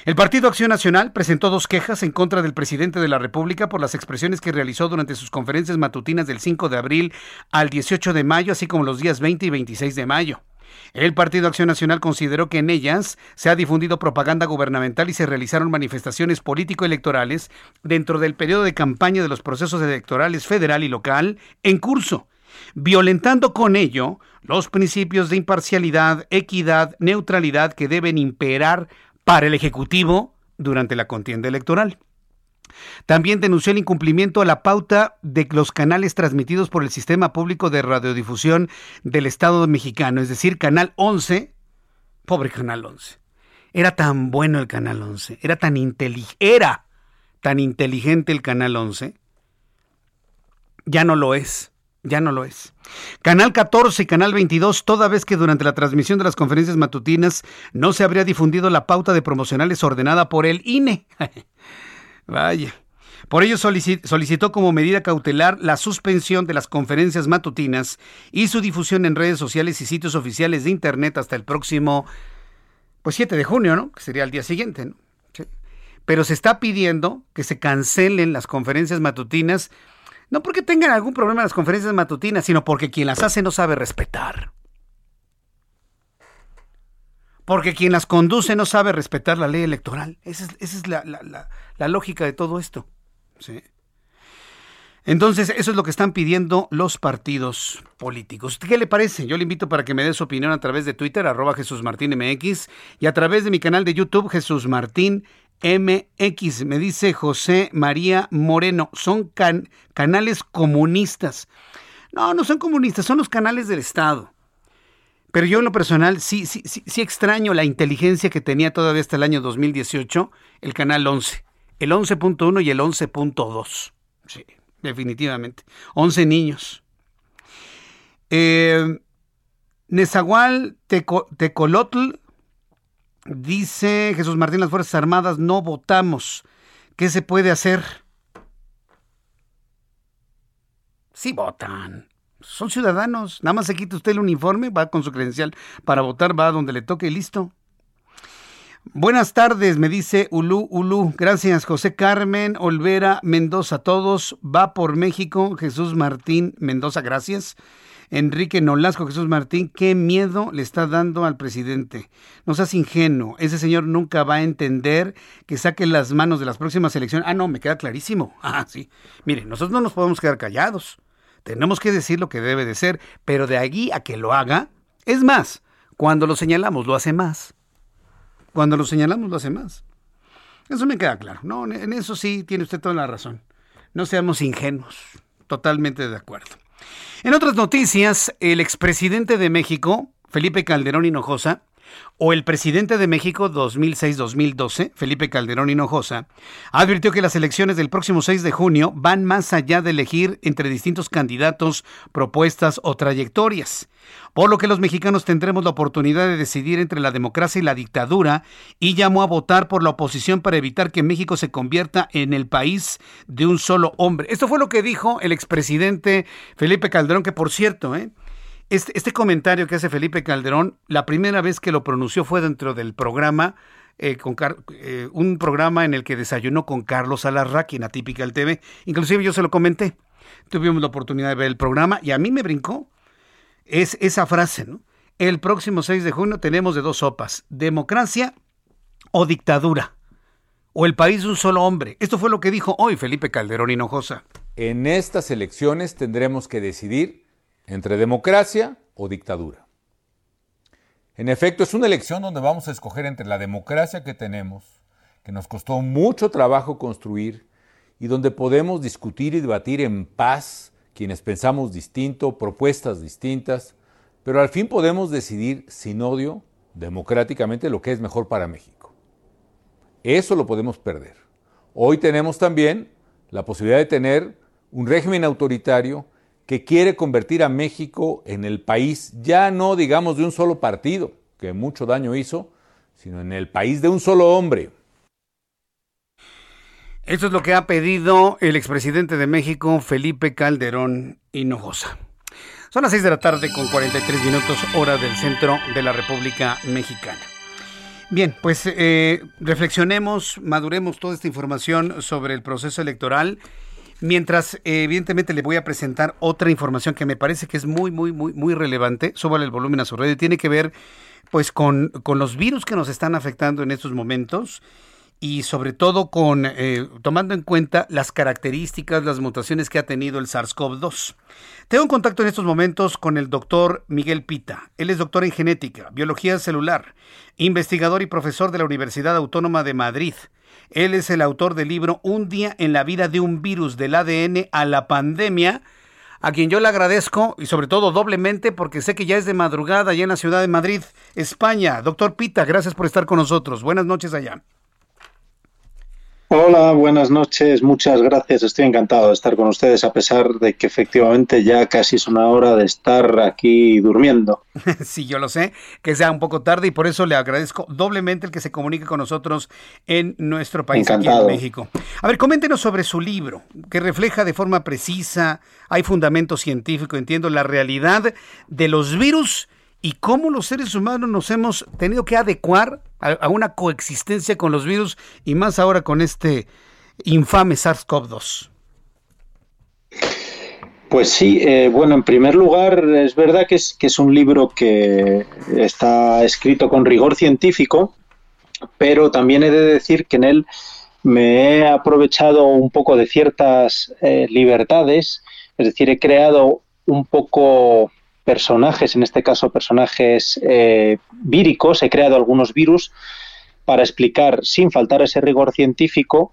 [SPEAKER 1] El Partido Acción Nacional presentó dos quejas en contra del presidente de la República por las expresiones que realizó durante sus conferencias matutinas del 5 de abril al 18 de mayo, así como los días 20 y 26 de mayo. El Partido Acción Nacional consideró que en ellas se ha difundido propaganda gubernamental y se realizaron manifestaciones político-electorales dentro del periodo de campaña de los procesos electorales federal y local en curso, violentando con ello los principios de imparcialidad, equidad, neutralidad que deben imperar para el Ejecutivo durante la contienda electoral. También denunció el incumplimiento a la pauta de los canales transmitidos por el Sistema Público de Radiodifusión del Estado mexicano, es decir, Canal 11. Pobre Canal 11. Era tan bueno el Canal 11, era tan inteligente, era tan inteligente el Canal 11. Ya no lo es, ya no lo es. Canal 14 y Canal 22, toda vez que durante la transmisión de las conferencias matutinas no se habría difundido la pauta de promocionales ordenada por el INE. Vaya. Por ello solicitó como medida cautelar la suspensión de las conferencias matutinas y su difusión en redes sociales y sitios oficiales de Internet hasta el próximo pues 7 de junio, ¿no? Que sería el día siguiente, ¿no? Pero se está pidiendo que se cancelen las conferencias matutinas, no porque tengan algún problema las conferencias matutinas, sino porque quien las hace no sabe respetar. Porque quien las conduce no sabe respetar la ley electoral. Esa es, la, lógica de todo esto. Entonces, eso es lo que están pidiendo los partidos políticos. ¿Qué le parece? Yo le invito para que me dé su opinión a través de Twitter, arroba Jesús Martín y a través de mi canal de YouTube, Jesús Martín MX. Me dice José María Moreno, son canales comunistas. No, no son comunistas, son los canales del Estado. Pero yo en lo personal sí, sí, sí, extraño la inteligencia que tenía todavía hasta el año 2018 el canal 11, el 11.1 y el 11.2. Sí definitivamente. 11 niños. Eh, Nezahual Tecolotl dice Jesús Martín, las Fuerzas Armadas no votamos. ¿Qué se puede hacer? Sí votan. Son ciudadanos. Nada más se quita usted el uniforme, va con su credencial para votar, va a donde le toque y listo. Buenas tardes, me dice Ulu Ulu. Gracias, José Carmen Olvera Mendoza. Todos va por México. Jesús Martín Mendoza, gracias. Enrique Nolasco, Jesús Martín, qué miedo le está dando al presidente. No seas ingenuo. Ese señor nunca va a entender que saque las manos de las próximas elecciones. Ah, no, me queda clarísimo. Ah, sí. Mire, nosotros no nos podemos quedar callados. Tenemos que decir lo que debe de ser, pero de allí a que lo haga, es más, cuando lo señalamos, lo hace más. Cuando lo señalamos lo hace más. Eso me queda claro. No, en eso sí tiene usted toda la razón. No seamos ingenuos. Totalmente de acuerdo. En otras noticias, el expresidente de México, Felipe Calderón Hinojosa, o el presidente de México 2006-2012, Felipe Calderón Hinojosa, advirtió que las elecciones del próximo 6 de junio van más allá de elegir entre distintos candidatos, propuestas o trayectorias, por lo que los mexicanos tendremos la oportunidad de decidir entre la democracia y la dictadura y llamó a votar por la oposición para evitar que México se convierta en el país de un solo hombre. Esto fue lo que dijo el expresidente Felipe Calderón, que por cierto, ¿eh? Este, este, comentario que hace Felipe Calderón, la primera vez que lo pronunció fue dentro del programa, eh, con eh, un programa en el que desayunó con Carlos Alarraqui en Atípica el TV. Inclusive yo se lo comenté. Tuvimos la oportunidad de ver el programa y a mí me brincó es esa frase, ¿no? El próximo 6 de junio tenemos de dos sopas, democracia o dictadura, o el país de un solo hombre. Esto fue lo que dijo hoy Felipe Calderón Hinojosa.
[SPEAKER 14] En estas elecciones tendremos que decidir entre democracia o dictadura. En efecto, es una elección donde vamos a escoger entre la democracia que tenemos, que nos costó mucho trabajo construir, y donde podemos discutir y debatir en paz quienes pensamos distinto, propuestas distintas, pero al fin podemos decidir sin odio, democráticamente, lo que es mejor para México. Eso lo podemos perder. Hoy tenemos también la posibilidad de tener un régimen autoritario que quiere convertir a México en el país, ya no digamos de un solo partido, que mucho daño hizo, sino en el país de un solo hombre.
[SPEAKER 1] Esto es lo que ha pedido el expresidente de México, Felipe Calderón Hinojosa. Son las 6 de la tarde con 43 minutos hora del centro de la República Mexicana. Bien, pues eh, reflexionemos, maduremos toda esta información sobre el proceso electoral Mientras, evidentemente, le voy a presentar otra información que me parece que es muy, muy, muy, muy relevante. Súbale el volumen a su red. Tiene que ver, pues, con, con los virus que nos están afectando en estos momentos y sobre todo con eh, tomando en cuenta las características, las mutaciones que ha tenido el SARS-CoV-2. Tengo un contacto en estos momentos con el doctor Miguel Pita. Él es doctor en genética, biología celular, investigador y profesor de la Universidad Autónoma de Madrid. Él es el autor del libro Un día en la vida de un virus del ADN a la pandemia, a quien yo le agradezco y sobre todo doblemente porque sé que ya es de madrugada allá en la ciudad de Madrid, España. Doctor Pita, gracias por estar con nosotros. Buenas noches allá.
[SPEAKER 15] Hola, buenas noches, muchas gracias. Estoy encantado de estar con ustedes a pesar de que efectivamente ya casi es una hora de estar aquí durmiendo.
[SPEAKER 1] sí, yo lo sé, que sea un poco tarde y por eso le agradezco doblemente el que se comunique con nosotros en nuestro país, aquí en México. A ver, coméntenos sobre su libro, que refleja de forma precisa, hay fundamento científico, entiendo, la realidad de los virus y cómo los seres humanos nos hemos tenido que adecuar a, una coexistencia con los virus y más ahora con este infame SARS-CoV-2.
[SPEAKER 15] Pues sí, eh, bueno, en primer lugar, es verdad que es, un libro que está escrito con rigor científico, pero también he de decir que en él me he aprovechado un poco de ciertas eh, libertades, es decir, he creado un poco personajes, en este caso personajes eh, víricos, he creado algunos virus para explicar, sin faltar ese rigor científico,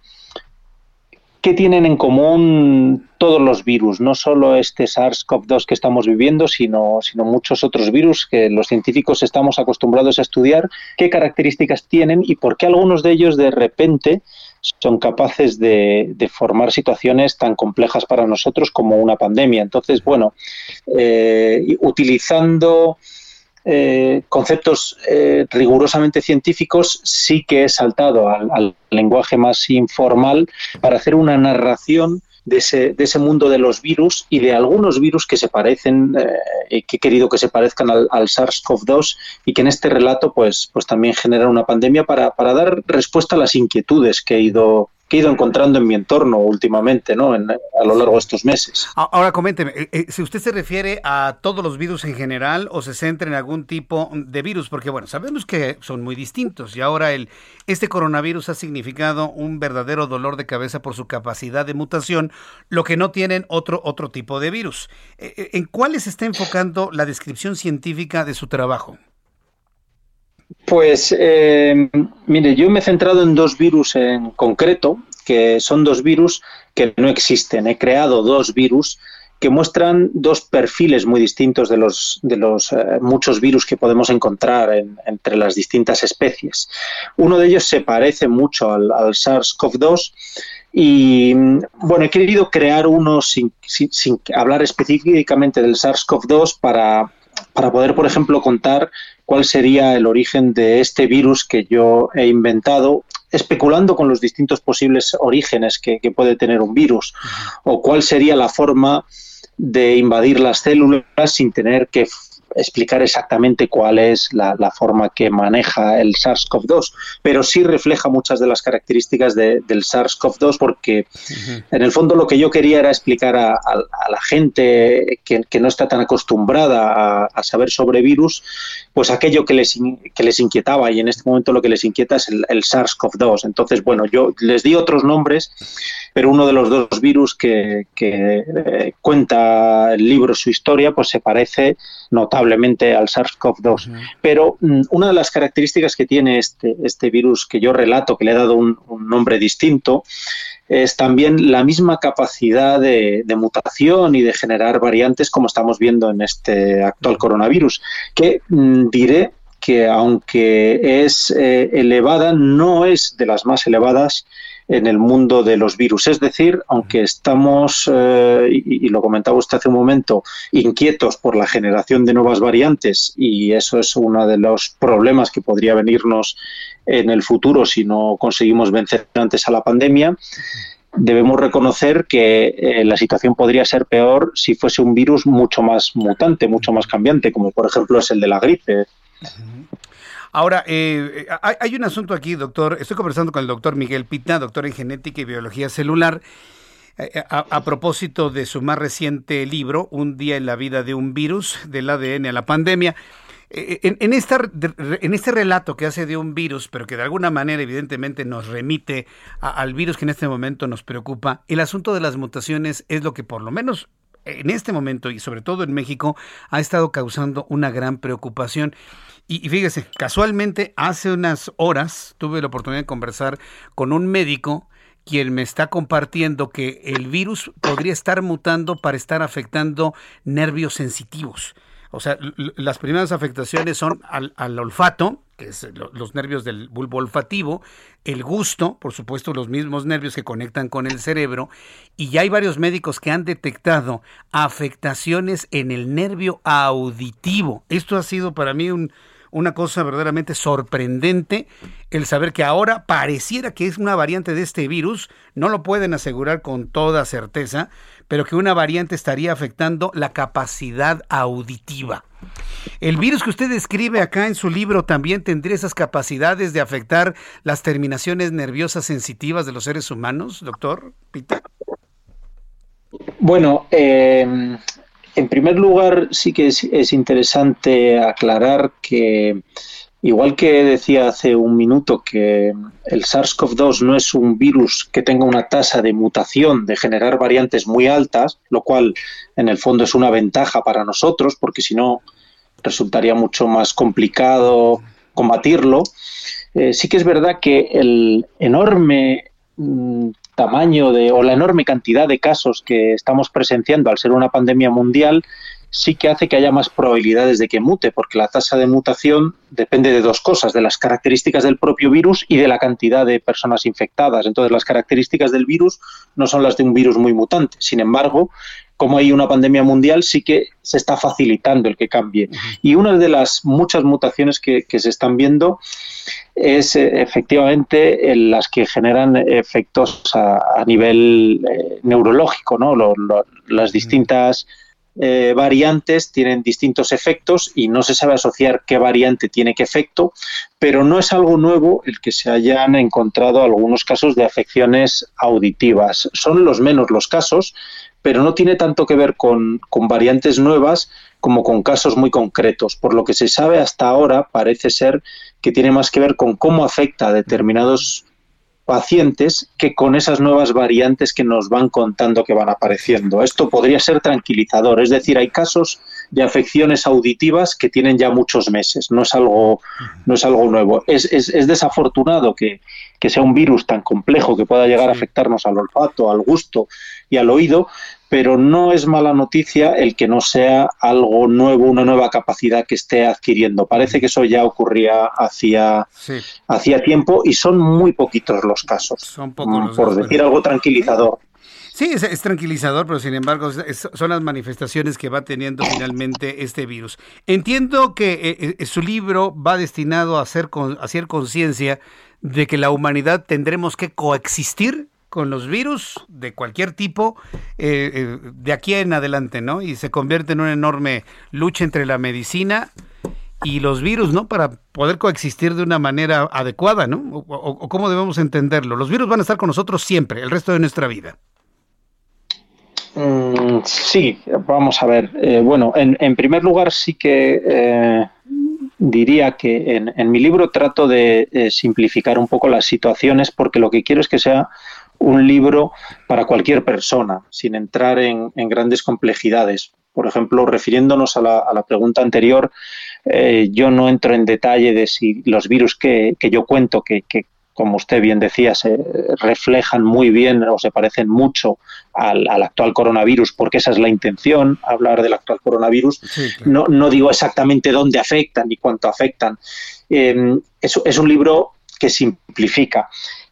[SPEAKER 15] qué tienen en común todos los virus, no solo este SARS-CoV-2 que estamos viviendo, sino, sino muchos otros virus que los científicos estamos acostumbrados a estudiar, qué características tienen y por qué algunos de ellos de repente son capaces de, formar situaciones tan complejas para nosotros como una pandemia. Entonces, bueno, eh, utilizando eh, conceptos eh, rigurosamente científicos, sí que he saltado al, lenguaje más informal para hacer una narración de ese, de ese, mundo de los virus y de algunos virus que se parecen, eh, que he querido que se parezcan al, SARS-CoV-2 y que en este relato pues, pues también generan una pandemia para, para dar respuesta a las inquietudes que he ido que he ido encontrando en mi entorno últimamente, ¿no? a lo largo de estos meses.
[SPEAKER 1] Ahora coménteme, eh, eh, si usted se refiere a todos los virus en general o se centra en algún tipo de virus, porque bueno, sabemos que son muy distintos y ahora el este coronavirus ha significado un verdadero dolor de cabeza por su capacidad de mutación, lo que no tienen otro otro tipo de virus. Eh, ¿En cuáles está enfocando la descripción científica de su trabajo?
[SPEAKER 15] Pues, eh, mire, yo me he centrado en dos virus en concreto, que son dos virus que no existen. He creado dos virus que muestran dos perfiles muy distintos de los, de los eh, muchos virus que podemos encontrar entre las distintas especies. Uno de ellos se parece mucho al, SARS-CoV-2 y, bueno, he querido crear uno sin, sin hablar específicamente del SARS-CoV-2 para, para poder, por ejemplo, contar cuál sería el origen de este virus que yo he inventado, especulando con los distintos posibles orígenes que, puede tener un virus, o cuál sería la forma de invadir las células sin tener que explicar exactamente cuál es la, forma que maneja el SARS-CoV-2, pero sí refleja muchas de las características del SARS-CoV-2 porque en el fondo lo que yo quería era explicar a, la gente que, no está tan acostumbrada a, saber sobre virus, pues aquello que les, que les inquietaba y en este momento lo que les inquieta es el, SARS-CoV-2. Entonces, bueno, yo les di otros nombres, pero uno de los dos virus que, eh, cuenta el libro su historia, pues se parece notable al SARS-CoV-2. Pero mm, una de las características que tiene este, este virus que yo relato, que le he dado un, nombre distinto, es también la misma capacidad de, mutación y de generar variantes como estamos viendo en este actual coronavirus, que mm, diré que aunque es eh, elevada, no es de las más elevadas en el mundo de los virus. Es decir, aunque estamos, eh, y, lo comentaba usted hace un momento, inquietos por la generación de nuevas variantes, y eso es uno de los problemas que podría venirnos en el futuro si no conseguimos vencer antes a la pandemia, debemos reconocer que eh, la situación podría ser peor si fuese un virus mucho más mutante, mucho más cambiante, como por ejemplo es el de la gripe.
[SPEAKER 1] Ahora, eh, hay, un asunto aquí, doctor. Estoy conversando con el doctor Miguel Pita, doctor en genética y biología celular. Eh, eh, a, propósito de su más reciente libro, Un día en la vida de un virus, del ADN a la pandemia. eh, en, esta, en este relato que hace de un virus, pero que de alguna manera evidentemente nos remite al virus que en este momento nos preocupa, el asunto de las mutaciones es lo que por lo menos en este momento y sobre todo en México ha estado causando una gran preocupación. Y, fíjese, casualmente hace unas horas tuve la oportunidad de conversar con un médico quien me está compartiendo que el virus podría estar mutando para estar afectando nervios sensitivos. O sea, las primeras afectaciones son al, olfato, que es los nervios del bulbo olfativo, el gusto, por supuesto, los mismos nervios que conectan con el cerebro, y ya hay varios médicos que han detectado afectaciones en el nervio auditivo. Esto ha sido para mí un, una cosa verdaderamente sorprendente el saber que ahora pareciera que es una variante de este virus, no lo pueden asegurar con toda certeza, pero que una variante estaría afectando la capacidad auditiva. El virus que usted describe acá en su libro también tendría esas capacidades de afectar las terminaciones nerviosas sensitivas de los seres humanos, doctor Pita.
[SPEAKER 15] Bueno, eh, en primer lugar, sí que es, interesante aclarar que, igual que decía hace un minuto que el SARS-CoV-2 no es un virus que tenga una tasa de mutación, de generar variantes muy altas, lo cual en el fondo es una ventaja para nosotros, porque si no resultaría mucho más complicado combatirlo. Eh, sí que es verdad que el enorme mm, tamaño de, o la enorme cantidad de casos que estamos presenciando al ser una pandemia mundial sí que hace que haya más probabilidades de que mute, porque la tasa de mutación depende de dos cosas, de las características del propio virus y de la cantidad de personas infectadas. Entonces, las características del virus no son las de un virus muy mutante. Sin embargo, como hay una pandemia mundial, sí que se está facilitando el que cambie. Y una de las muchas mutaciones que, se están viendo es eh, efectivamente las que generan efectos a, nivel eh, neurológico, ¿no? las distintas eh, variantes tienen distintos efectos y no se sabe asociar qué variante tiene qué efecto, pero no es algo nuevo el que se hayan encontrado algunos casos de afecciones auditivas. Son los menos los casos, pero no tiene tanto que ver con, variantes nuevas como con casos muy concretos. Por lo que se sabe hasta ahora, parece ser que tiene más que ver con cómo afecta a determinados pacientes que con esas nuevas variantes que nos van contando que van apareciendo. Esto podría ser tranquilizador, es decir, hay casos de afecciones auditivas que tienen ya muchos meses, no es algo, no es algo nuevo. Es, es, desafortunado que, que, sea un virus tan complejo que pueda llegar a afectarnos al olfato, al gusto y al oído, pero no es mala noticia el que no sea algo nuevo, una nueva capacidad que esté adquiriendo. Parece que eso ya ocurría hacía, tiempo y son muy poquitos los casos, son pocos mm, por decir algo tranquilizador.
[SPEAKER 1] Sí, es, tranquilizador, pero sin embargo son las manifestaciones que va teniendo finalmente este virus. Entiendo que eh, eh, su libro va destinado a hacer, a hacer conciencia de que la humanidad tendremos que coexistir con los virus de cualquier tipo eh, eh, de aquí en adelante, ¿no? Y se convierte en una enorme lucha entre la medicina y los virus, ¿no? Para poder coexistir de una manera adecuada, ¿no? O, cómo debemos entenderlo. Los virus van a estar con nosotros siempre, el resto de nuestra vida.
[SPEAKER 15] Mm, sí, vamos a ver. Eh, bueno, en, primer lugar sí que diría que en, mi libro trato de simplificar un poco las situaciones porque lo que quiero es que sea un libro para cualquier persona, sin entrar en, grandes complejidades. Por ejemplo, refiriéndonos a la, pregunta anterior, eh, yo no entro en detalle de si los virus que, yo cuento, que, como usted bien decía, se reflejan muy bien o se parecen mucho al, actual coronavirus, porque esa es la intención, hablar del actual coronavirus. no, no, digo exactamente dónde afectan ni cuánto afectan. Eh, es, un libro que simplifica.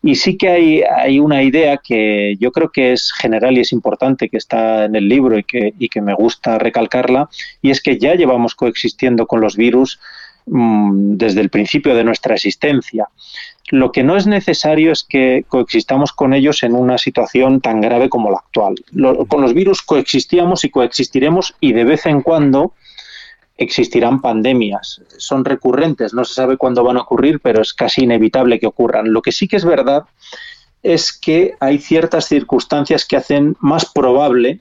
[SPEAKER 15] Y sí que hay, hay una idea que yo creo que es general y es importante, que está en el libro y que, y que me gusta recalcarla, y es que ya llevamos coexistiendo con los virus mm, desde el principio de nuestra existencia. Lo que no es necesario es que coexistamos con ellos en una situación tan grave como la actual. con los virus coexistíamos y coexistiremos y de vez en cuando existirán pandemias. Son recurrentes, no se sabe cuándo van a ocurrir, pero es casi inevitable que ocurran. Lo que sí que es verdad es que hay ciertas circunstancias que hacen más probable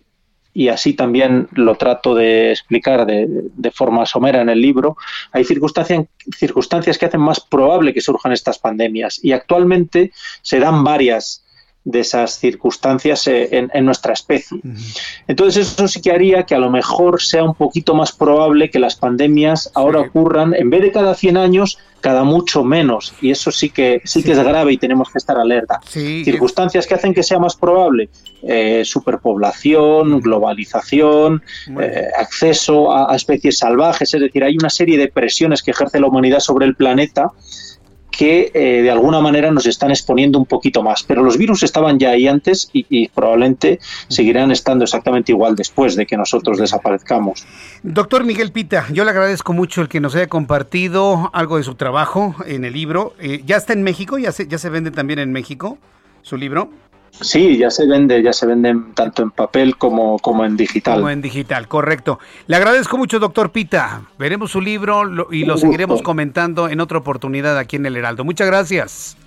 [SPEAKER 15] y así también lo trato de explicar de, de forma somera en el libro, hay circunstancias, circunstancias que hacen más probable que surjan estas pandemias y actualmente se dan varias de esas circunstancias eh, en, nuestra especie. Entonces eso sí que haría que a lo mejor sea un poquito más probable que las pandemias ahora ocurran, en vez de cada 100 años, cada mucho menos. Y eso sí que, sí, que es grave y tenemos que estar alerta. Circunstancias que hacen que sea más probable. Eh, superpoblación, globalización, eh, acceso a, a especies salvajes. Es decir, hay una serie de presiones que ejerce la humanidad sobre el planeta que eh, de alguna manera nos están exponiendo un poquito más. Pero los virus estaban ya ahí antes y, probablemente seguirán estando exactamente igual después de que nosotros desaparezcamos.
[SPEAKER 1] Doctor Miguel Pita, yo le agradezco mucho el que nos haya compartido algo de su trabajo en el libro. Eh, ¿Ya está en México? ¿Ya se, ¿Ya se vende también en México su libro?
[SPEAKER 15] Sí, ya se vende, ya se venden tanto en papel como, como en digital.
[SPEAKER 1] Como en digital, correcto. Le agradezco mucho, doctor Pita. Veremos su libro y lo seguiremos comentando en otra oportunidad aquí en el Heraldo. Muchas gracias.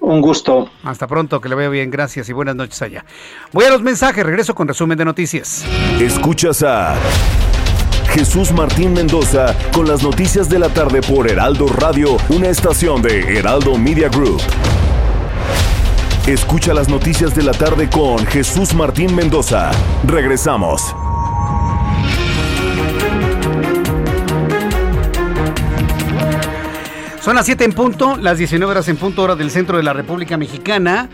[SPEAKER 15] Un gusto.
[SPEAKER 1] Hasta pronto, que le vaya bien. Gracias y buenas noches allá. Voy a los mensajes, regreso con resumen de noticias.
[SPEAKER 13] Escuchas a Jesús Martín Mendoza con las noticias de la tarde por Heraldo Radio, una estación de Heraldo Media Group. Escucha las noticias de la tarde con Jesús Martín Mendoza. Regresamos.
[SPEAKER 1] Son las 7 en punto, las 19 horas en punto hora del centro de la República Mexicana.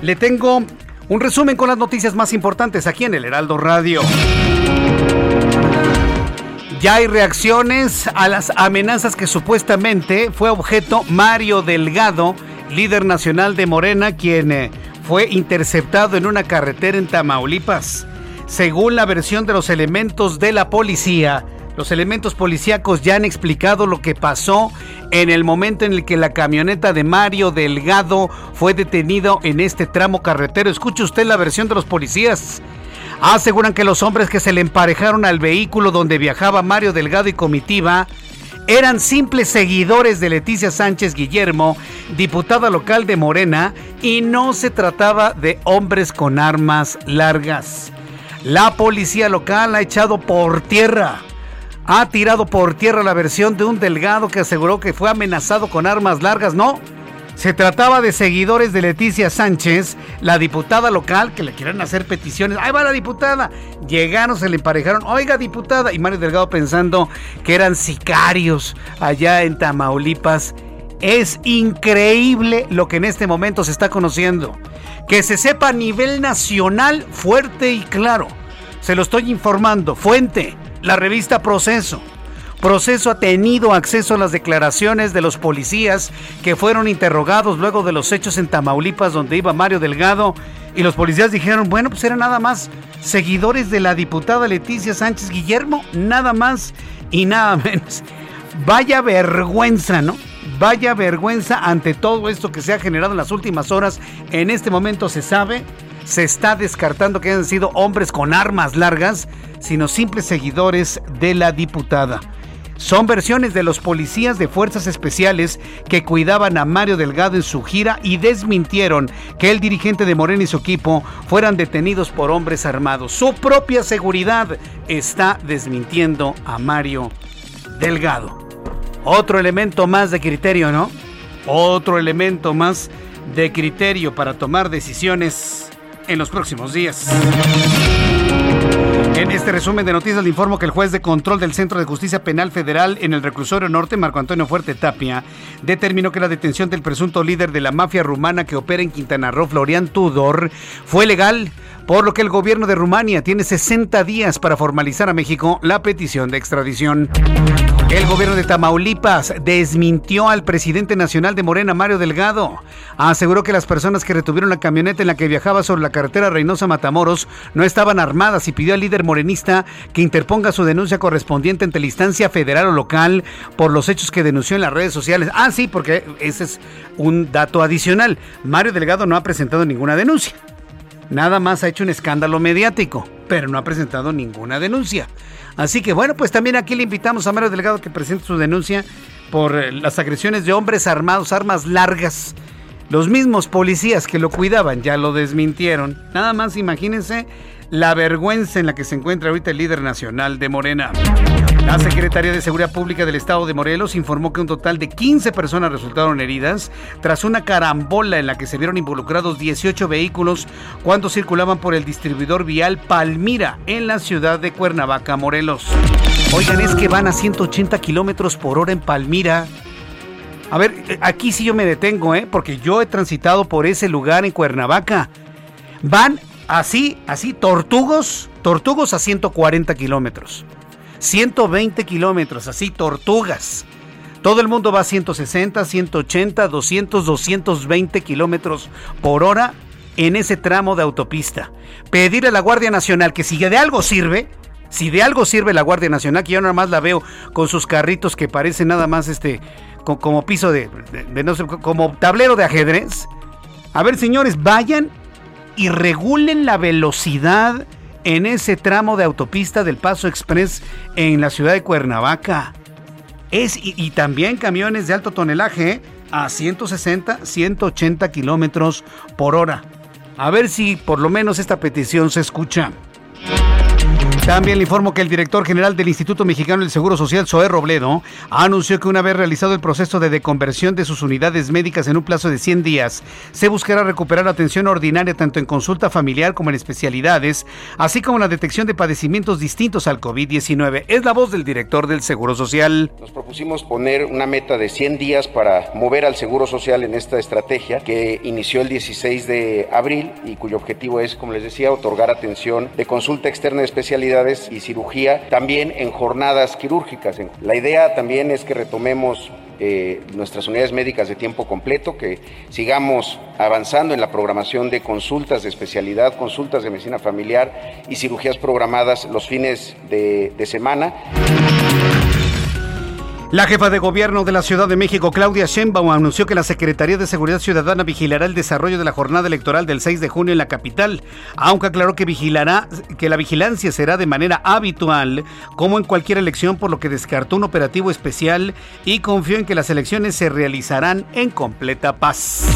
[SPEAKER 1] Le tengo un resumen con las noticias más importantes aquí en el Heraldo Radio. Ya hay reacciones a las amenazas que supuestamente fue objeto Mario Delgado líder nacional de Morena, quien eh, fue interceptado en una carretera en Tamaulipas. Según la versión de los elementos de la policía, los elementos policíacos ya han explicado lo que pasó en el momento en el que la camioneta de Mario Delgado fue detenido en este tramo carretero. Escuche usted la versión de los policías. Aseguran que los hombres que se le emparejaron al vehículo donde viajaba Mario Delgado y comitiva eran simples seguidores de Leticia Sánchez Guillermo, diputada local de Morena, y no se trataba de hombres con armas largas. La policía local ha echado por tierra, ha tirado por tierra la versión de un delgado que aseguró que fue amenazado con armas largas. No, se trataba de seguidores de Leticia Sánchez, la diputada local, que le quieren hacer peticiones. Ahí va la diputada. Llegaron, se le emparejaron. Oiga, diputada. Y Mario Delgado pensando que eran sicarios allá en Tamaulipas. Es increíble lo que en este momento se está conociendo. Que se sepa a nivel nacional fuerte y claro. Se lo estoy informando. Fuente, la revista Proceso. Proceso ha tenido acceso a las declaraciones de los policías que fueron interrogados luego de los hechos en Tamaulipas donde iba Mario Delgado y los policías dijeron, bueno, pues eran nada más seguidores de la diputada Leticia Sánchez Guillermo, nada más y nada menos. Vaya vergüenza, ¿no? Vaya vergüenza ante todo esto que se ha generado en las últimas horas. En este momento se sabe, se está descartando que hayan sido hombres con armas largas, sino simples seguidores de la diputada. Son versiones de los policías de fuerzas especiales que cuidaban a Mario Delgado en su gira y desmintieron que el dirigente de Morena y su equipo fueran detenidos por hombres armados. Su propia seguridad está desmintiendo a Mario Delgado. Otro elemento más de criterio, ¿no? Otro elemento más de criterio para tomar decisiones en los próximos días. En este resumen de noticias le informo que el juez de control del Centro de Justicia Penal Federal en el reclusorio norte, Marco Antonio Fuerte Tapia, determinó que la detención del presunto líder de la mafia rumana que opera en Quintana Roo, Florian Tudor, fue legal por lo que el gobierno de Rumania tiene 60 días para formalizar a México la petición de extradición. El gobierno de Tamaulipas desmintió al presidente nacional de Morena, Mario Delgado. Aseguró que las personas que retuvieron la camioneta en la que viajaba sobre la carretera Reynosa Matamoros no estaban armadas y pidió al líder morenista que interponga su denuncia correspondiente ante la instancia federal o local por los hechos que denunció en las redes sociales. Ah, sí, porque ese es un dato adicional. Mario Delgado no ha presentado ninguna denuncia. Nada más ha hecho un escándalo mediático, pero no ha presentado ninguna denuncia. Así que bueno, pues también aquí le invitamos a Mario Delgado que presente su denuncia por eh, las agresiones de hombres armados, armas largas. Los mismos policías que lo cuidaban ya lo desmintieron. Nada más imagínense la vergüenza en la que se encuentra ahorita el líder nacional de Morena. La Secretaría de Seguridad Pública del Estado de Morelos informó que un total de 15 personas resultaron heridas tras una carambola en la que se vieron involucrados 18 vehículos cuando circulaban por el distribuidor vial Palmira en la ciudad de Cuernavaca, Morelos. Oigan, es que van a 180 kilómetros por hora en Palmira. A ver, eh, aquí sí yo me detengo, ¿eh? Porque yo he transitado por ese lugar en Cuernavaca. Van así, así, tortugos, tortugos a 140 kilómetros. 120 kilómetros, así, tortugas. Todo el mundo va a 160, 180, 200, 220 kilómetros por hora en ese tramo de autopista. Pedir a la Guardia Nacional que si de algo sirve, si de algo sirve la Guardia Nacional, que yo nada más la veo con sus carritos que parecen nada más este como piso de, como tablero de ajedrez. A ver, señores, vayan y regulen la velocidad en ese tramo de autopista del Paso Express en la ciudad de Cuernavaca. Es, y, también camiones de alto tonelaje a 160, 180 kilómetros por hora. A ver si por lo menos esta petición se escucha. También le informo que el director general del Instituto Mexicano del Seguro Social, Zoé Robledo, anunció que una vez realizado el proceso de deconversión de sus unidades médicas en un plazo de 100 días, se buscará recuperar atención ordinaria tanto en consulta familiar como en especialidades, así como la detección de padecimientos distintos al COVID-19. Es la voz del director del Seguro Social.
[SPEAKER 16] Nos propusimos poner una meta de 100 días para mover al Seguro Social en esta estrategia que inició el 16 de abril y cuyo objetivo es, como les decía, otorgar atención de consulta externa de y cirugía, también en jornadas quirúrgicas. La idea también es que retomemos eh, nuestras unidades médicas de tiempo completo, que sigamos avanzando en la programación de consultas de especialidad, consultas de medicina familiar y cirugías programadas los fines de semana.
[SPEAKER 1] La jefa de gobierno de la Ciudad de México, Claudia Sheinbaum, anunció que la Secretaría de Seguridad Ciudadana vigilará el desarrollo de la jornada electoral del 6 de junio en la capital, aunque aclaró que vigilará que la vigilancia será de manera habitual, como en cualquier elección, por lo que descartó un operativo especial y confió en que las elecciones se realizarán en completa paz.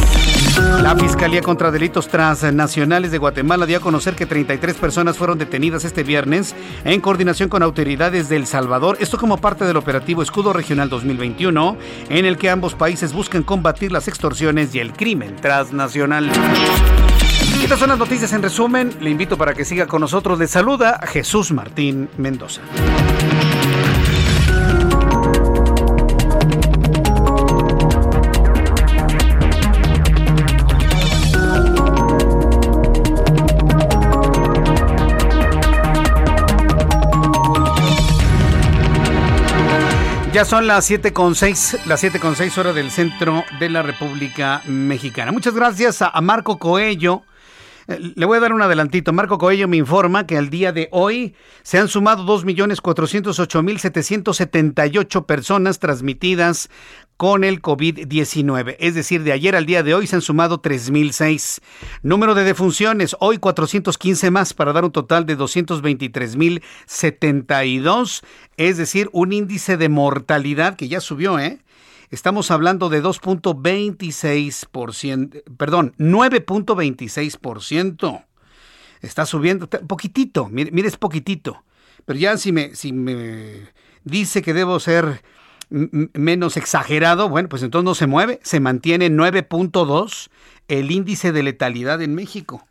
[SPEAKER 1] La Fiscalía contra Delitos Transnacionales de Guatemala dio a conocer que 33 personas fueron detenidas este viernes en coordinación con autoridades de El Salvador, esto como parte del operativo Escudo Regional 2021, en el que ambos países buscan combatir las extorsiones y el crimen transnacional. Estas son las noticias en resumen. Le invito para que siga con nosotros. Le saluda Jesús Martín Mendoza. Son las 7.6, las 7.6 horas del centro de la República Mexicana. Muchas gracias a, Marco Coello. Le voy a dar un adelantito. Marco Coello me informa que al día de hoy se han sumado 2.408.778 personas transmitidas con el COVID-19. Es decir, de ayer al día de hoy se han sumado 3.006. Número de defunciones, hoy 415 más para dar un total de 223.072. Es decir, un índice de mortalidad que ya subió, ¿eh? Estamos hablando de 2.26%, perdón, 9.26%. Está subiendo, poquitito, mire, mire, es poquitito. Pero ya si me, si me dice que debo ser menos exagerado, bueno, pues entonces no se mueve, se mantiene 9.2 el índice de letalidad en México.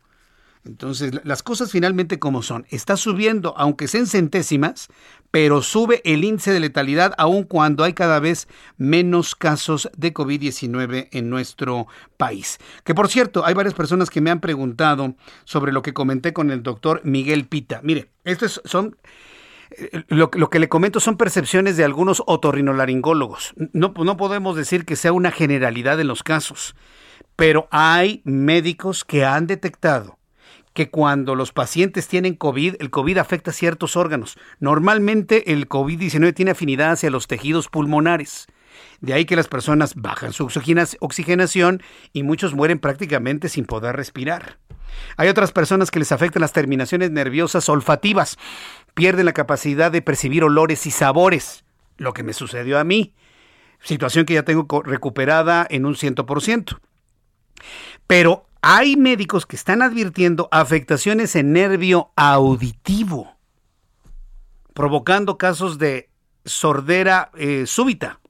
[SPEAKER 1] Entonces, las cosas finalmente como son. Está subiendo, aunque sean centésimas, pero sube el índice de letalidad aun cuando hay cada vez menos casos de COVID-19 en nuestro país. Que por cierto, hay varias personas que me han preguntado sobre lo que comenté con el doctor Miguel Pita. Mire, estos son lo, que le comento son percepciones de algunos otorrinolaringólogos. No, no podemos decir que sea una generalidad en los casos, pero hay médicos que han detectado que cuando los pacientes tienen COVID, el COVID afecta ciertos órganos. Normalmente el COVID-19 tiene afinidad hacia los tejidos pulmonares. De ahí que las personas bajan su oxigenación y muchos mueren prácticamente sin poder respirar. Hay otras personas que les afectan las terminaciones nerviosas olfativas pierden la capacidad de percibir olores y sabores, lo que me sucedió a mí, situación que ya tengo recuperada en un 100%. Pero hay médicos que están advirtiendo afectaciones en nervio auditivo, provocando casos de sordera eh, súbita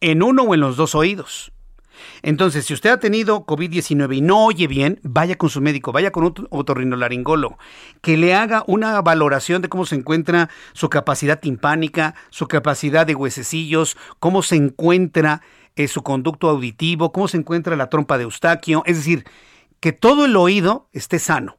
[SPEAKER 1] en uno o en los dos oídos. Entonces, si usted ha tenido COVID-19 y no oye bien, vaya con su médico, vaya con un otorrinolaringólogo, que le haga una valoración de cómo se encuentra su capacidad timpánica, su capacidad de huesecillos, cómo se encuentra eh, su conducto auditivo, cómo se encuentra la trompa de Eustaquio, es decir, que todo el oído esté sano.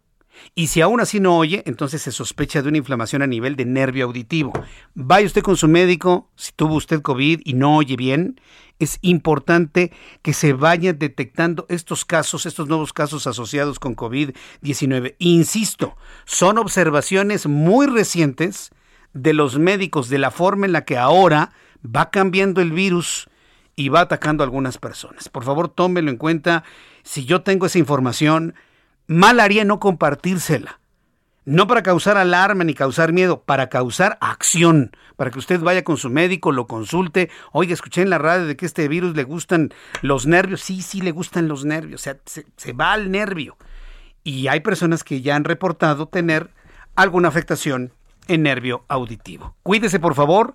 [SPEAKER 1] Y si aún así no oye, entonces se sospecha de una inflamación a nivel de nervio auditivo. Vaya usted con su médico, si tuvo usted COVID y no oye bien, es importante que se vayan detectando estos casos, estos nuevos casos asociados con COVID-19. Insisto, son observaciones muy recientes de los médicos de la forma en la que ahora va cambiando el virus y va atacando a algunas personas. Por favor, tómelo en cuenta. Si yo tengo esa información, mal haría no compartírsela. No para causar alarma ni causar miedo, para causar acción, para que usted vaya con su médico, lo consulte. Oiga, escuché en la radio de que este virus le gustan los nervios. Sí, sí, le gustan los nervios. O sea, se, se va al nervio. Y hay personas que ya han reportado tener alguna afectación en nervio auditivo. Cuídese, por favor,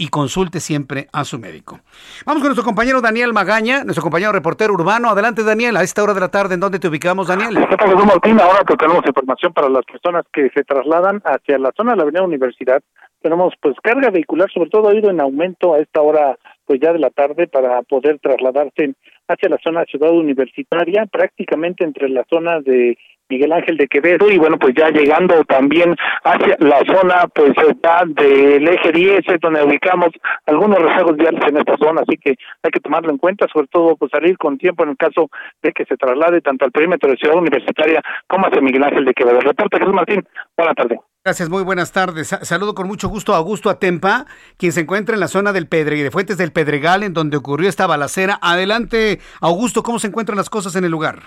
[SPEAKER 1] y consulte siempre a su médico. Vamos con nuestro compañero Daniel Magaña, nuestro compañero reportero urbano. Adelante, Daniel, a esta hora de la tarde, ¿en dónde te ubicamos, Daniel?
[SPEAKER 17] Martín, ahora que tenemos información para las personas que se trasladan hacia la zona de la Avenida Universidad. Tenemos pues carga vehicular, sobre todo ha ido en aumento a esta hora pues ya de la tarde para poder trasladarse hacia la zona ciudad universitaria, prácticamente entre la zona de Miguel Ángel de Quevedo y bueno pues ya llegando también hacia la zona pues ya del eje 10 es donde ubicamos algunos rezagos viales en esta zona así que hay que tomarlo en cuenta sobre todo pues salir con tiempo en el caso de que se traslade tanto al perímetro de Ciudad Universitaria como hacia Miguel Ángel de Quevedo. Reporte Jesús Martín, buena tarde.
[SPEAKER 1] Gracias, muy buenas tardes. Saludo con mucho gusto a Augusto Atempa, quien se encuentra en la zona del Pedre, de Fuentes del Pedregal, en donde ocurrió esta balacera. Adelante, Augusto, ¿cómo se encuentran las cosas en el lugar?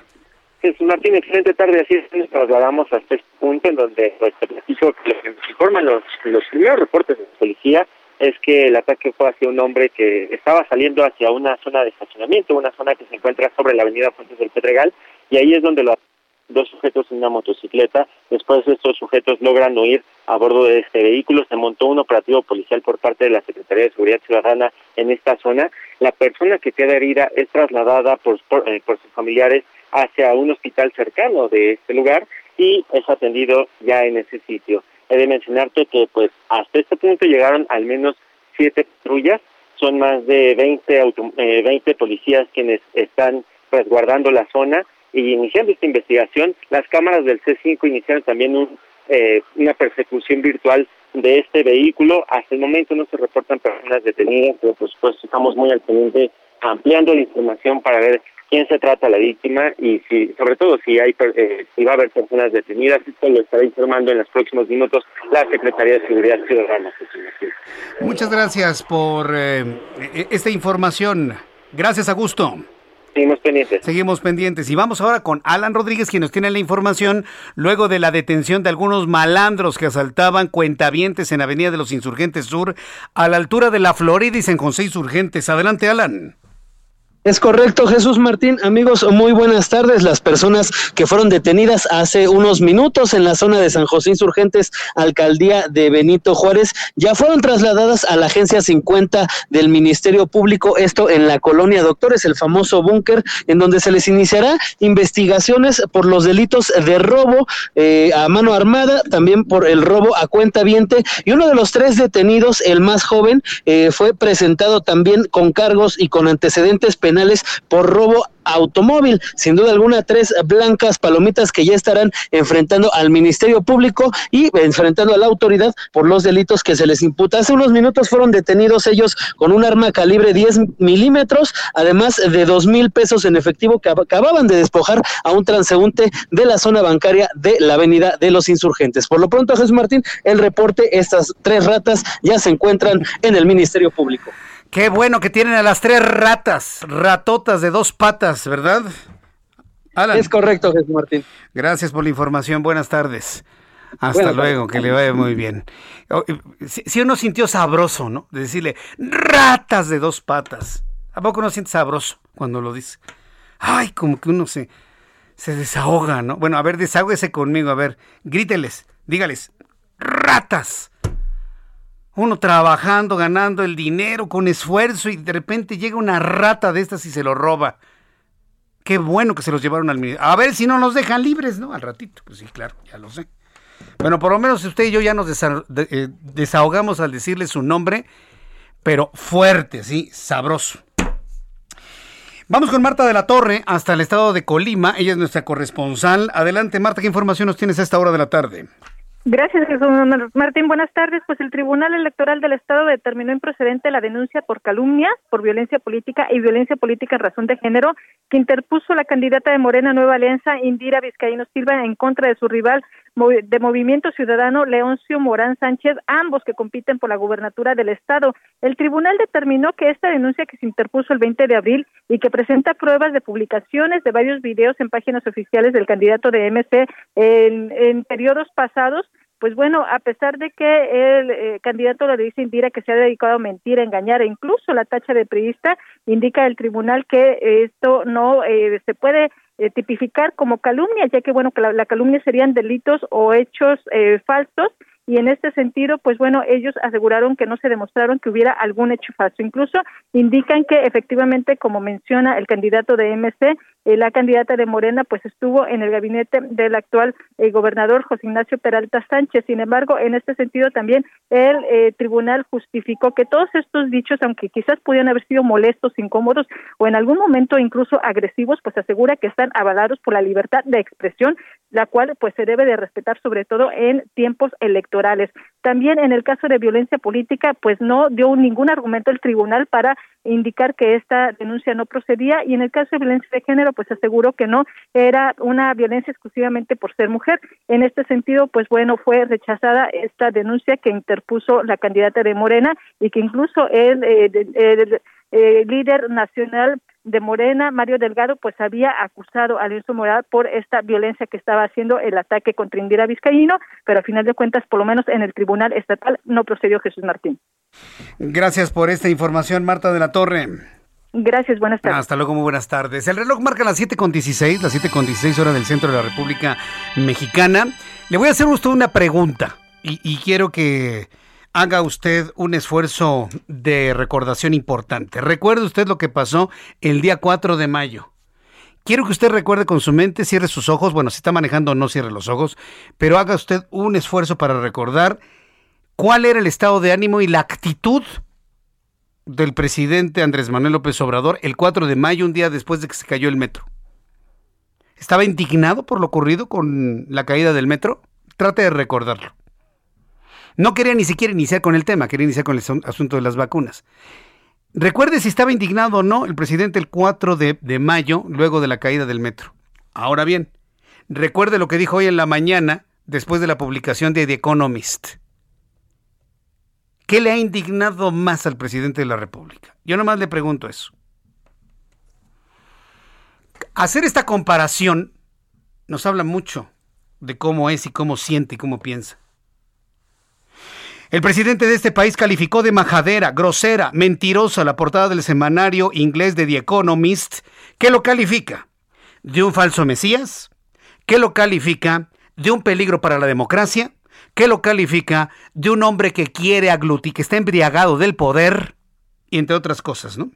[SPEAKER 18] Jesús Martín, excelente tarde. Así es, nos trasladamos hasta este punto en donde pues, lo que informan los, los primeros reportes de la policía es que el ataque fue hacia un hombre que estaba saliendo hacia una zona de estacionamiento, una zona que se encuentra sobre la avenida Fuentes del Pedregal, y ahí es donde los dos sujetos en una motocicleta. Después estos sujetos logran huir a bordo de este vehículo. Se montó un operativo policial por parte de la Secretaría de Seguridad Ciudadana en esta zona. La persona que queda herida es trasladada por, por, eh, por sus familiares hacia un hospital cercano de este lugar y es atendido ya en ese sitio. He de mencionarte que pues hasta este punto llegaron al menos siete patrullas, son más de 20, auto, eh, 20 policías quienes están resguardando la zona y iniciando esta investigación. Las cámaras del C5 iniciaron también un, eh, una persecución virtual de este vehículo. Hasta el momento no se reportan personas detenidas, pero pues, pues estamos muy al pendiente ampliando la información para ver quién se trata la víctima y si, sobre todo si hay eh, si va a haber personas detenidas. Esto lo estará informando en los próximos minutos la Secretaría de Seguridad Ciudadana.
[SPEAKER 1] Muchas gracias por eh, esta información. Gracias, Augusto.
[SPEAKER 18] Seguimos pendientes.
[SPEAKER 1] Seguimos pendientes. Y vamos ahora con Alan Rodríguez, quien nos tiene la información luego de la detención de algunos malandros que asaltaban cuentavientes en Avenida de los Insurgentes Sur, a la altura de la Florida y San José Insurgentes. Adelante, Alan.
[SPEAKER 9] Es correcto, Jesús Martín. Amigos, muy buenas tardes. Las personas que fueron detenidas hace unos minutos en la zona de San José Insurgentes, alcaldía de Benito Juárez, ya fueron trasladadas a la agencia 50 del Ministerio Público, esto en la colonia Doctores, el famoso búnker, en donde se les iniciará investigaciones por los delitos de robo eh, a mano armada, también por el robo a cuenta viente. Y uno de los tres detenidos, el más joven, eh, fue presentado también con cargos y con antecedentes penales por robo automóvil. Sin duda alguna, tres blancas palomitas que ya estarán enfrentando al Ministerio Público y enfrentando a la autoridad por los delitos que se les imputa. Hace unos minutos fueron detenidos ellos con un arma calibre 10 milímetros, además de dos mil pesos en efectivo que acababan de despojar a un transeúnte de la zona bancaria de la Avenida de los Insurgentes. Por lo pronto, Jesús Martín, el reporte, estas tres ratas ya se encuentran en el Ministerio Público.
[SPEAKER 1] Qué bueno que tienen a las tres ratas, ratotas de dos patas, ¿verdad?
[SPEAKER 9] Alan. Es correcto, Jesús Martín.
[SPEAKER 1] Gracias por la información. Buenas tardes. Hasta Buenas luego, tardes. que le vaya muy bien. Si, si, uno sintió sabroso, ¿no? De decirle, ratas de dos patas. ¿A poco uno siente sabroso cuando lo dice? Ay, como que uno se, se desahoga, ¿no? Bueno, a ver, desahógese conmigo, a ver, gríteles, dígales, ratas. Uno trabajando, ganando el dinero con esfuerzo y de repente llega una rata de estas y se lo roba. Qué bueno que se los llevaron al ministerio. A ver si no nos dejan libres, ¿no? Al ratito. Pues sí, claro, ya lo sé. Bueno, por lo menos usted y yo ya nos eh, desahogamos al decirle su nombre, pero fuerte, sí, sabroso. Vamos con Marta de la Torre hasta el estado de Colima. Ella es nuestra corresponsal. Adelante, Marta, ¿qué información nos tienes a esta hora de la tarde?
[SPEAKER 19] Gracias, Jesús Martín. Buenas tardes. Pues el Tribunal Electoral del Estado determinó improcedente la denuncia por calumnia, por violencia política y violencia política en razón de género que interpuso la candidata de Morena Nueva Alianza, Indira Vizcaíno Silva, en contra de su rival de Movimiento Ciudadano, Leoncio Morán Sánchez, ambos que compiten por la gubernatura del Estado. El tribunal determinó que esta denuncia que se interpuso el 20 de abril y que presenta pruebas de publicaciones de varios videos en páginas oficiales del candidato de MC en, en periodos pasados, pues bueno, a pesar de que el eh, candidato le dice Indira que se ha dedicado a mentir, a engañar e incluso la tacha de periodista, indica el tribunal que esto no eh, se puede eh, tipificar como calumnia, ya que bueno, que la, calumnia serían delitos o hechos falsos y en este sentido, pues bueno, ellos aseguraron que no se demostraron que hubiera algún hecho falso. Incluso indican que efectivamente, como menciona el candidato de MC, eh, la candidata de Morena, pues estuvo en el gabinete del actual eh, gobernador José Ignacio Peralta Sánchez. Sin embargo, en este sentido también el eh, tribunal justificó que todos estos dichos, aunque quizás pudieran haber sido molestos, incómodos o en algún momento incluso agresivos, pues asegura que están avalados por la libertad de expresión, la cual pues se debe de respetar sobre todo en tiempos electorales. También en el caso de violencia política, pues no dio ningún argumento el tribunal para indicar que esta denuncia no procedía y en el caso de violencia de género, pues aseguró que no era una violencia exclusivamente por ser mujer. En este sentido, pues bueno, fue rechazada esta denuncia que interpuso la candidata de Morena y que incluso el, eh, el, el líder nacional de Morena, Mario Delgado, pues había acusado a Lorenzo Moral por esta violencia que estaba haciendo el ataque contra Indira Vizcaíno, pero a final de cuentas, por lo menos en el Tribunal Estatal, no procedió Jesús Martín.
[SPEAKER 1] Gracias por esta información, Marta de la Torre.
[SPEAKER 19] Gracias, buenas tardes.
[SPEAKER 1] Hasta luego, muy buenas tardes. El reloj marca las 7.16, las 7.16 horas del centro de la República Mexicana. Le voy a hacer usted una pregunta y quiero que haga usted un esfuerzo de recordación importante. Recuerde usted lo que pasó el día 4 de mayo. Quiero que usted recuerde con su mente, cierre sus ojos, bueno, si está manejando no cierre los ojos, pero haga usted un esfuerzo para recordar cuál era el estado de ánimo y la actitud del presidente Andrés Manuel López Obrador el 4 de mayo, un día después de que se cayó el metro. ¿Estaba indignado por lo ocurrido con la caída del metro? Trate de recordarlo. No quería ni siquiera iniciar con el tema, quería iniciar con el asunto de las vacunas. Recuerde si estaba indignado o no el presidente el 4 de, de mayo, luego de la caída del metro. Ahora bien, recuerde lo que dijo hoy en la mañana, después de la publicación de The Economist. ¿Qué le ha indignado más al presidente de la República? Yo nomás le pregunto eso. Hacer esta comparación nos habla mucho de cómo es y cómo siente y cómo piensa. El presidente de este país calificó de majadera, grosera, mentirosa la portada del semanario inglés de The Economist. ¿Qué lo califica? ¿De un falso Mesías? ¿Qué lo califica? ¿De un peligro para la democracia? ¿Qué lo califica? ¿De un hombre que quiere aglutir, que está embriagado del poder? Y entre otras cosas, ¿no?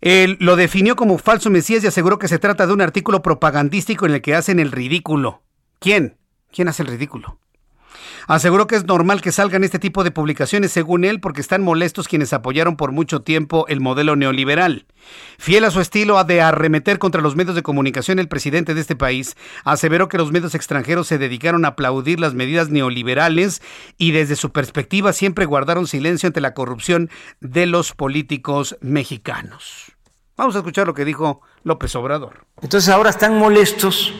[SPEAKER 1] Él lo definió como falso Mesías y aseguró que se trata de un artículo propagandístico en el que hacen el ridículo. ¿Quién? ¿Quién hace el ridículo? Aseguró que es normal que salgan este tipo de publicaciones, según él, porque están molestos quienes apoyaron por mucho tiempo el modelo neoliberal. Fiel a su estilo de arremeter contra los medios de comunicación, el presidente de este país aseveró que los medios extranjeros se dedicaron a aplaudir las medidas neoliberales y desde su perspectiva siempre guardaron silencio ante la corrupción de los políticos mexicanos. Vamos a escuchar lo que dijo López Obrador.
[SPEAKER 20] Entonces ahora están molestos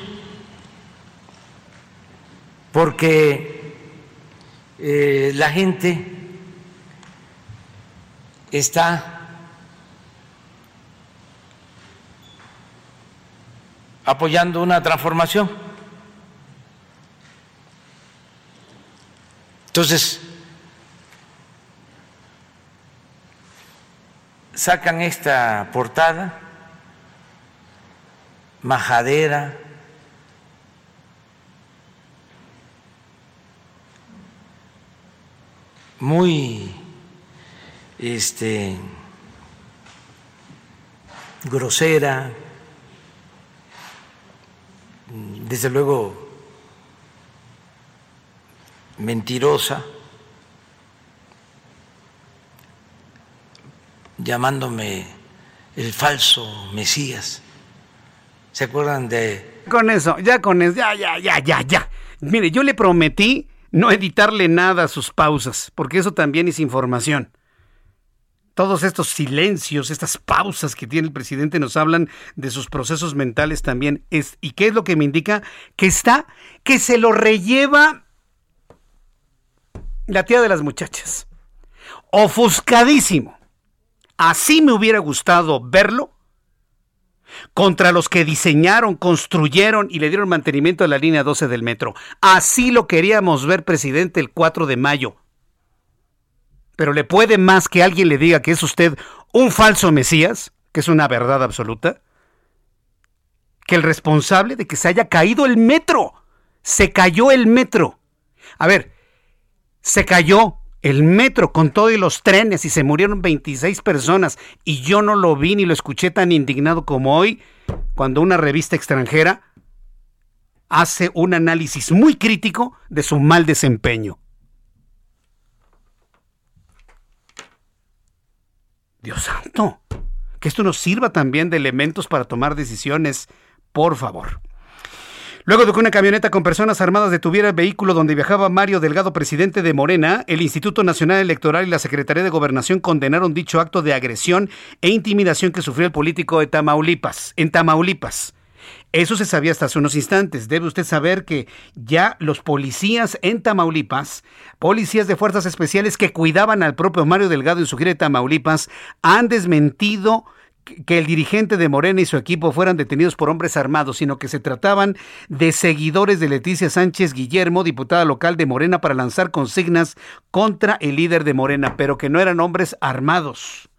[SPEAKER 20] porque eh, la gente está apoyando una transformación. Entonces, sacan esta portada majadera, muy este grosera, desde luego mentirosa, llamándome el falso Mesías. ¿Se acuerdan de...?
[SPEAKER 1] Con eso, ya con eso, ya, ya, ya, ya, ya. Mire, yo le prometí no editarle nada a sus pausas, porque eso también es información. Todos estos silencios, estas pausas que tiene el presidente nos hablan de sus procesos mentales también. ¿Y qué es lo que me indica? Que está, que se lo relleva la tía de las muchachas. Ofuscadísimo. Así me hubiera gustado verlo contra los que diseñaron, construyeron y le dieron mantenimiento a la línea 12 del metro. Así lo queríamos ver, presidente, el 4 de mayo. Pero le puede más que alguien le diga que es usted un falso Mesías, que es una verdad absoluta, que el responsable de que se haya caído el metro. Se cayó el metro. A ver, se cayó el metro con todos los trenes y se murieron 26 personas y yo no lo vi ni lo escuché tan indignado como hoy cuando una revista extranjera hace un análisis muy crítico de su mal desempeño. Dios santo, que esto nos sirva también de elementos para tomar decisiones, por favor. Luego de que una camioneta con personas armadas detuviera el vehículo donde viajaba Mario Delgado, presidente de Morena, el Instituto Nacional Electoral y la Secretaría de Gobernación condenaron dicho acto de agresión e intimidación que sufrió el político de Tamaulipas, en Tamaulipas. Eso se sabía hasta hace unos instantes. Debe usted saber que ya los policías en Tamaulipas, policías de fuerzas especiales que cuidaban al propio Mario Delgado en su gira de Tamaulipas, han desmentido que el dirigente de Morena y su equipo fueran detenidos por hombres armados, sino que se trataban de seguidores de Leticia Sánchez Guillermo, diputada local de Morena, para lanzar consignas contra el líder de Morena, pero que no eran hombres armados.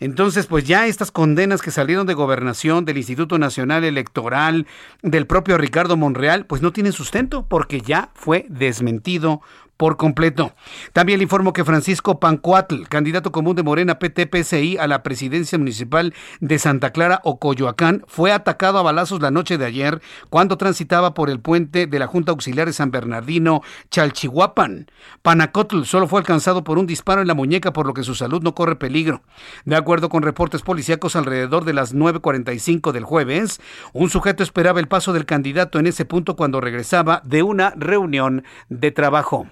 [SPEAKER 1] Entonces, pues ya estas condenas que salieron de gobernación, del Instituto Nacional Electoral, del propio Ricardo Monreal, pues no tienen sustento porque ya fue desmentido por completo. También le informo que Francisco Pancuatl, candidato común de Morena PT-PSI a la presidencia municipal de Santa Clara o Coyoacán, fue atacado a balazos la noche de ayer cuando transitaba por el puente de la Junta Auxiliar de San Bernardino, Chalchihuapan. Panacotl solo fue alcanzado por un disparo en la muñeca, por lo que su salud no corre peligro. De acuerdo con reportes policíacos, alrededor de las 9.45 del jueves, un sujeto esperaba el paso del candidato en ese punto cuando regresaba de una reunión de trabajo.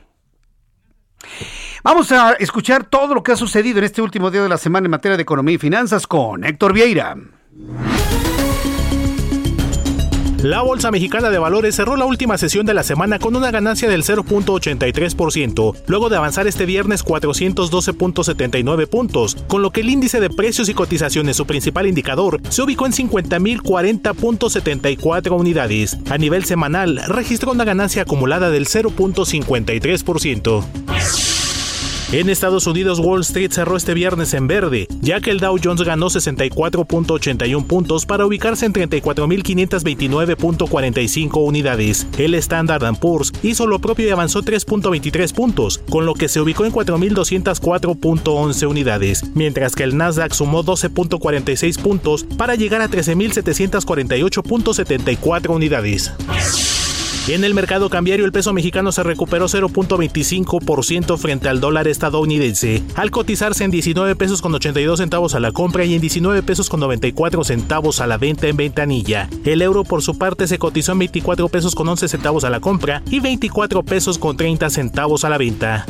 [SPEAKER 1] Vamos a escuchar todo lo que ha sucedido en este último día de la semana en materia de economía y finanzas con Héctor Vieira.
[SPEAKER 21] La Bolsa Mexicana de Valores cerró la última sesión de la semana con una ganancia del 0.83%, luego de avanzar este viernes 412.79 puntos, con lo que el índice de precios y cotizaciones, su principal indicador, se ubicó en 50.040.74 unidades. A nivel semanal, registró una ganancia acumulada del 0.53%. En Estados Unidos, Wall Street cerró este viernes en verde, ya que el Dow Jones ganó 64.81 puntos para ubicarse en 34.529.45 unidades. El Standard Poor's hizo lo propio y avanzó 3.23 puntos, con lo que se ubicó en 4.204.11 unidades, mientras que el Nasdaq sumó 12.46 puntos para llegar a 13.748.74 unidades. En el mercado cambiario el peso mexicano se recuperó 0.25% frente al dólar estadounidense, al cotizarse en 19 pesos con 82 centavos a la compra y en 19 pesos con 94 centavos a la venta en ventanilla. El euro por su parte se cotizó en 24 pesos con 11 centavos a la compra y 24 pesos con 30 centavos a la venta.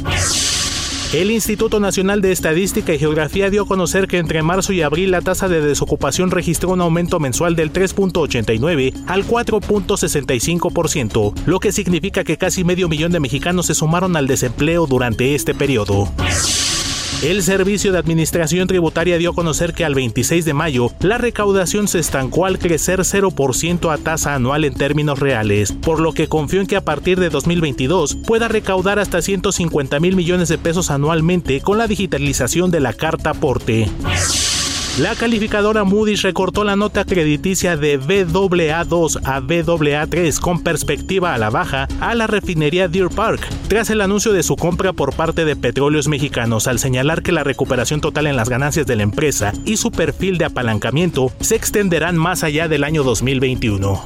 [SPEAKER 21] El Instituto Nacional de Estadística y Geografía dio a conocer que entre marzo y abril la tasa de desocupación registró un aumento mensual del 3.89 al 4.65%, lo que significa que casi medio millón de mexicanos se sumaron al desempleo durante este periodo. El Servicio de Administración Tributaria dio a conocer que al 26 de mayo la recaudación se estancó al crecer 0% a tasa anual en términos reales, por lo que confió en que a partir de 2022 pueda recaudar hasta 150 mil millones de pesos anualmente con la digitalización de la carta aporte. La calificadora Moody's recortó la nota crediticia de BAA2 a BAA3 con perspectiva a la baja a la refinería Deer Park, tras el anuncio de su compra por parte de Petróleos Mexicanos al señalar que la recuperación total en las ganancias de la empresa y su perfil de apalancamiento se extenderán más allá del año 2021.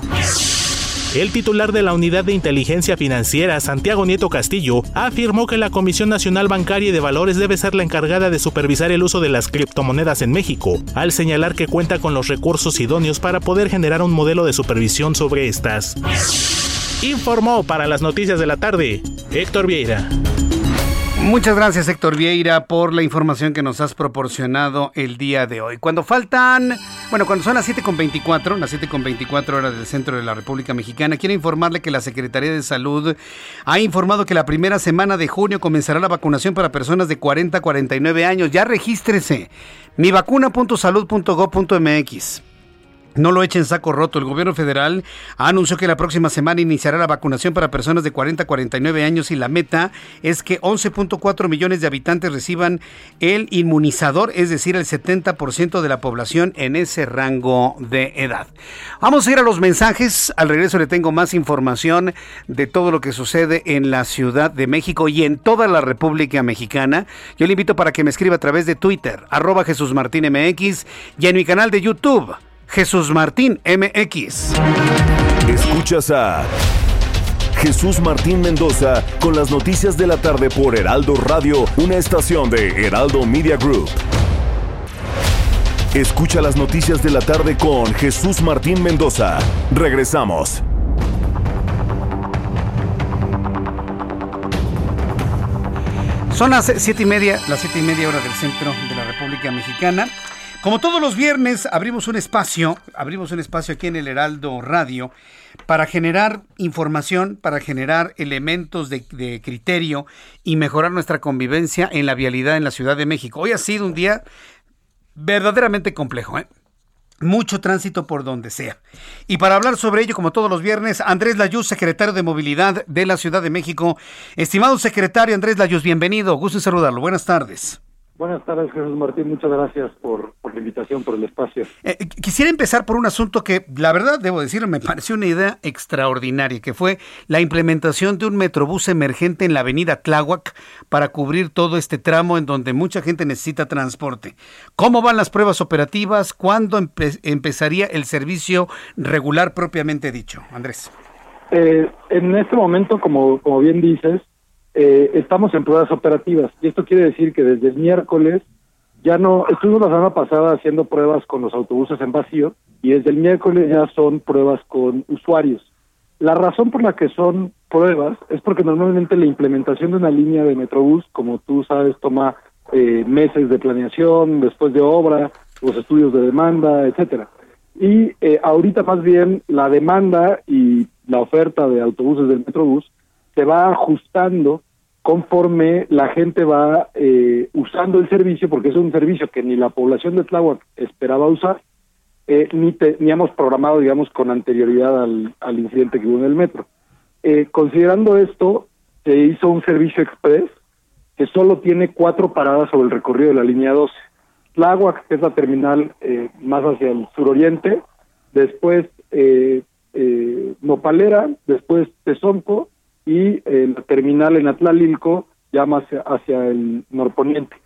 [SPEAKER 21] El titular de la Unidad de Inteligencia Financiera, Santiago Nieto Castillo, afirmó que la Comisión Nacional Bancaria y de Valores debe ser la encargada de supervisar el uso de las criptomonedas en México, al señalar que cuenta con los recursos idóneos para poder generar un modelo de supervisión sobre estas. Informó para las noticias de la tarde Héctor Vieira.
[SPEAKER 1] Muchas gracias Héctor Vieira por la información que nos has proporcionado el día de hoy. Cuando faltan, bueno, cuando son las 7.24, las 7.24 horas del centro de la República Mexicana, quiero informarle que la Secretaría de Salud ha informado que la primera semana de junio comenzará la vacunación para personas de 40 a 49 años. Ya regístrese mivacuna.salud.gov.mx. No lo echen saco roto. El gobierno federal anunció que la próxima semana iniciará la vacunación para personas de 40 a 49 años y la meta es que 11.4 millones de habitantes reciban el inmunizador, es decir, el 70% de la población en ese rango de edad. Vamos a ir a los mensajes. Al regreso le tengo más información de todo lo que sucede en la Ciudad de México y en toda la República Mexicana. Yo le invito para que me escriba a través de Twitter, arroba Jesús Martín MX y en mi canal de YouTube. Jesús Martín MX.
[SPEAKER 13] Escuchas a Jesús Martín Mendoza con las noticias de la tarde por Heraldo Radio, una estación de Heraldo Media Group. Escucha las noticias de la tarde con Jesús Martín Mendoza. Regresamos.
[SPEAKER 1] Son las siete y media, las siete y media hora del centro de la República Mexicana. Como todos los viernes, abrimos un espacio, abrimos un espacio aquí en el Heraldo Radio para generar información, para generar elementos de, criterio y mejorar nuestra convivencia en la vialidad en la Ciudad de México. Hoy ha sido un día verdaderamente complejo, ¿eh? Mucho tránsito por donde sea. Y para hablar sobre ello, como todos los viernes, Andrés Layuz, secretario de Movilidad de la Ciudad de México. Estimado secretario Andrés Layuz, bienvenido. Gusto en saludarlo. Buenas tardes.
[SPEAKER 22] Buenas tardes, Jesús Martín. Muchas gracias por, por la invitación, por el espacio.
[SPEAKER 1] Eh, quisiera empezar por un asunto que, la verdad, debo decirlo, me pareció una idea extraordinaria, que fue la implementación de un metrobús emergente en la avenida Tláhuac para cubrir todo este tramo en donde mucha gente necesita transporte. ¿Cómo van las pruebas operativas? ¿Cuándo empe empezaría el servicio regular propiamente dicho? Andrés.
[SPEAKER 22] Eh, en este momento, como, como bien dices, eh, estamos en pruebas operativas. Y esto quiere decir que desde el miércoles ya no, estuvimos la semana pasada haciendo pruebas con los autobuses en vacío y desde el miércoles ya son pruebas con usuarios. La razón por la que son pruebas es porque normalmente la implementación de una línea de Metrobús, como tú sabes, toma eh, meses de planeación, después de obra, los estudios de demanda, etcétera. Y eh, ahorita más bien la demanda y la oferta de autobuses del Metrobús se va ajustando conforme la gente va eh, usando el servicio, porque es un servicio que ni la población de Tláhuac esperaba usar, eh, ni teníamos programado, digamos, con anterioridad al, al incidente que hubo en el metro. Eh, considerando esto, se hizo un servicio express que solo tiene cuatro paradas sobre el recorrido de la línea 12. Tláhuac, que es la terminal eh, más hacia el suroriente, después eh, eh, Nopalera, después Tezonco, y eh, la terminal en Atlalilco ya más hacia, el norponiente.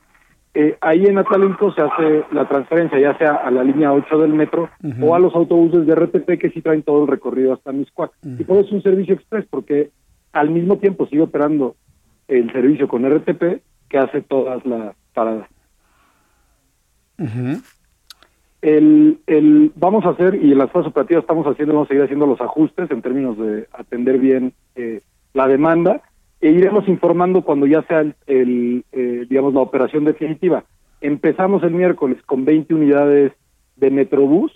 [SPEAKER 22] Eh, ahí en Atlalilco se hace la transferencia ya sea a la línea 8 del metro o a los autobuses de RTP que sí traen todo el recorrido hasta Miscuac. Y por eso es un servicio express, porque al mismo tiempo sigue operando el servicio con RTP que hace todas las paradas. el, el, vamos a hacer, y en las fases operativas estamos haciendo, vamos a seguir haciendo los ajustes en términos de atender bien eh, la demanda e iremos informando cuando ya sea el, eh, digamos la operación definitiva. Empezamos el miércoles con 20 unidades de Metrobús,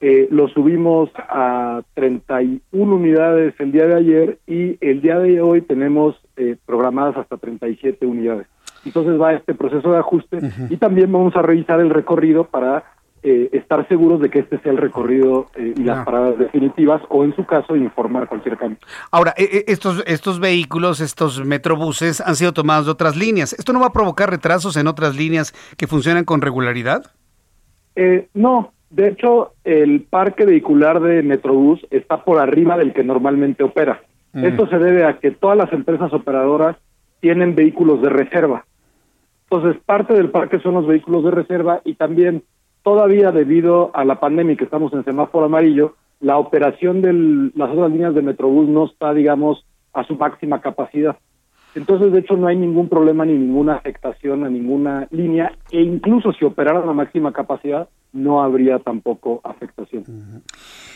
[SPEAKER 22] eh, lo subimos a 31 unidades el día de ayer y el día de hoy tenemos eh, programadas hasta 37 unidades. Entonces va este proceso de ajuste y también vamos a revisar el recorrido para eh, estar seguros de que este sea el recorrido eh, y las
[SPEAKER 1] Ah.
[SPEAKER 22] paradas definitivas o en su caso informar cualquier cambio.
[SPEAKER 1] Ahora, eh, eh, estos, estos vehículos, estos metrobuses han sido tomados de otras líneas. ¿Esto no va a provocar retrasos en otras líneas que funcionan con regularidad?
[SPEAKER 22] Eh, no, de hecho, el parque vehicular de Metrobús está por arriba del que normalmente opera.
[SPEAKER 1] Mm.
[SPEAKER 22] Esto se debe a que todas las empresas operadoras tienen vehículos de reserva. Entonces, parte del parque son los vehículos de reserva y también todavía debido a la pandemia que estamos en semáforo amarillo, la operación de las otras líneas de Metrobús no está, digamos, a su máxima capacidad. Entonces, de hecho, no hay ningún problema ni ninguna afectación a ninguna línea e incluso si operaran a máxima capacidad, no habría tampoco afectación.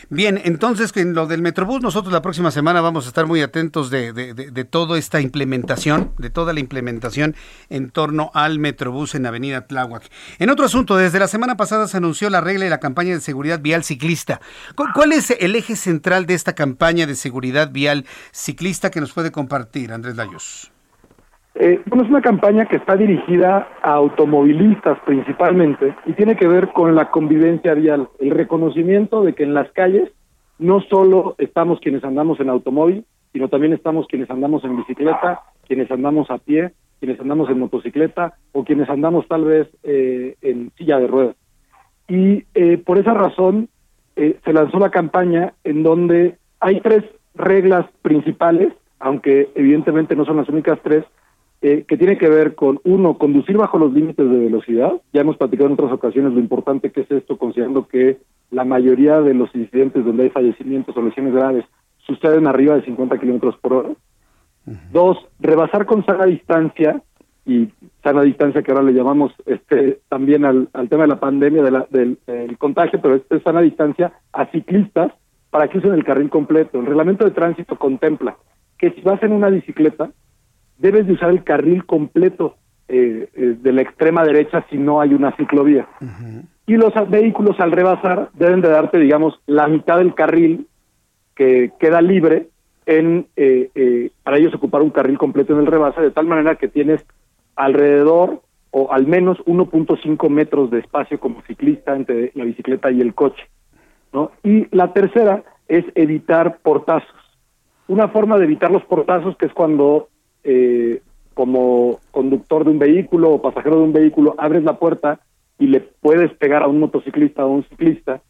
[SPEAKER 1] Bien, entonces en lo del Metrobús, nosotros la próxima semana vamos a estar muy atentos de, de, de, de toda esta implementación, de toda la implementación en torno al Metrobús en Avenida Tláhuac. En otro asunto, desde la semana pasada se anunció la regla y la campaña de seguridad vial ciclista. ¿Cuál, es el eje central de esta campaña de seguridad vial ciclista que nos puede compartir, Andrés Layos?
[SPEAKER 22] Eh, bueno, es una campaña que está dirigida a automovilistas principalmente y tiene que ver con la convivencia vial, el reconocimiento de que en las calles no solo estamos quienes andamos en automóvil, sino también estamos quienes andamos en bicicleta, quienes andamos a pie, quienes andamos en motocicleta o quienes andamos tal vez eh, en silla de ruedas. Y eh, por esa razón eh, se lanzó la campaña en donde hay tres reglas principales, aunque evidentemente no son las únicas tres, eh, que tiene que ver con, uno, conducir bajo los límites de velocidad. Ya hemos platicado en otras ocasiones lo importante que es esto, considerando que la mayoría de los incidentes donde hay fallecimientos o lesiones graves suceden arriba de 50 kilómetros por hora. Dos, rebasar con sana distancia, y sana distancia que ahora le llamamos este también al, al tema de la pandemia, de la, del, del contagio, pero este es sana distancia a ciclistas para que usen el carril completo. El reglamento de tránsito contempla que si vas en una bicicleta, debes de usar el carril completo eh, eh, de la extrema derecha si no hay una ciclovía. Y los vehículos al rebasar deben de darte, digamos, la mitad del carril que queda libre en eh, eh, para ellos ocupar un carril completo en el rebase, de tal manera que tienes alrededor o al menos 1.5 metros de espacio como ciclista entre la bicicleta y el coche. ¿no? Y la tercera es evitar portazos. Una forma de evitar los portazos, que es cuando eh, como conductor de un vehículo o pasajero de un vehículo abres la puerta y le puedes pegar a un motociclista o a un ciclista,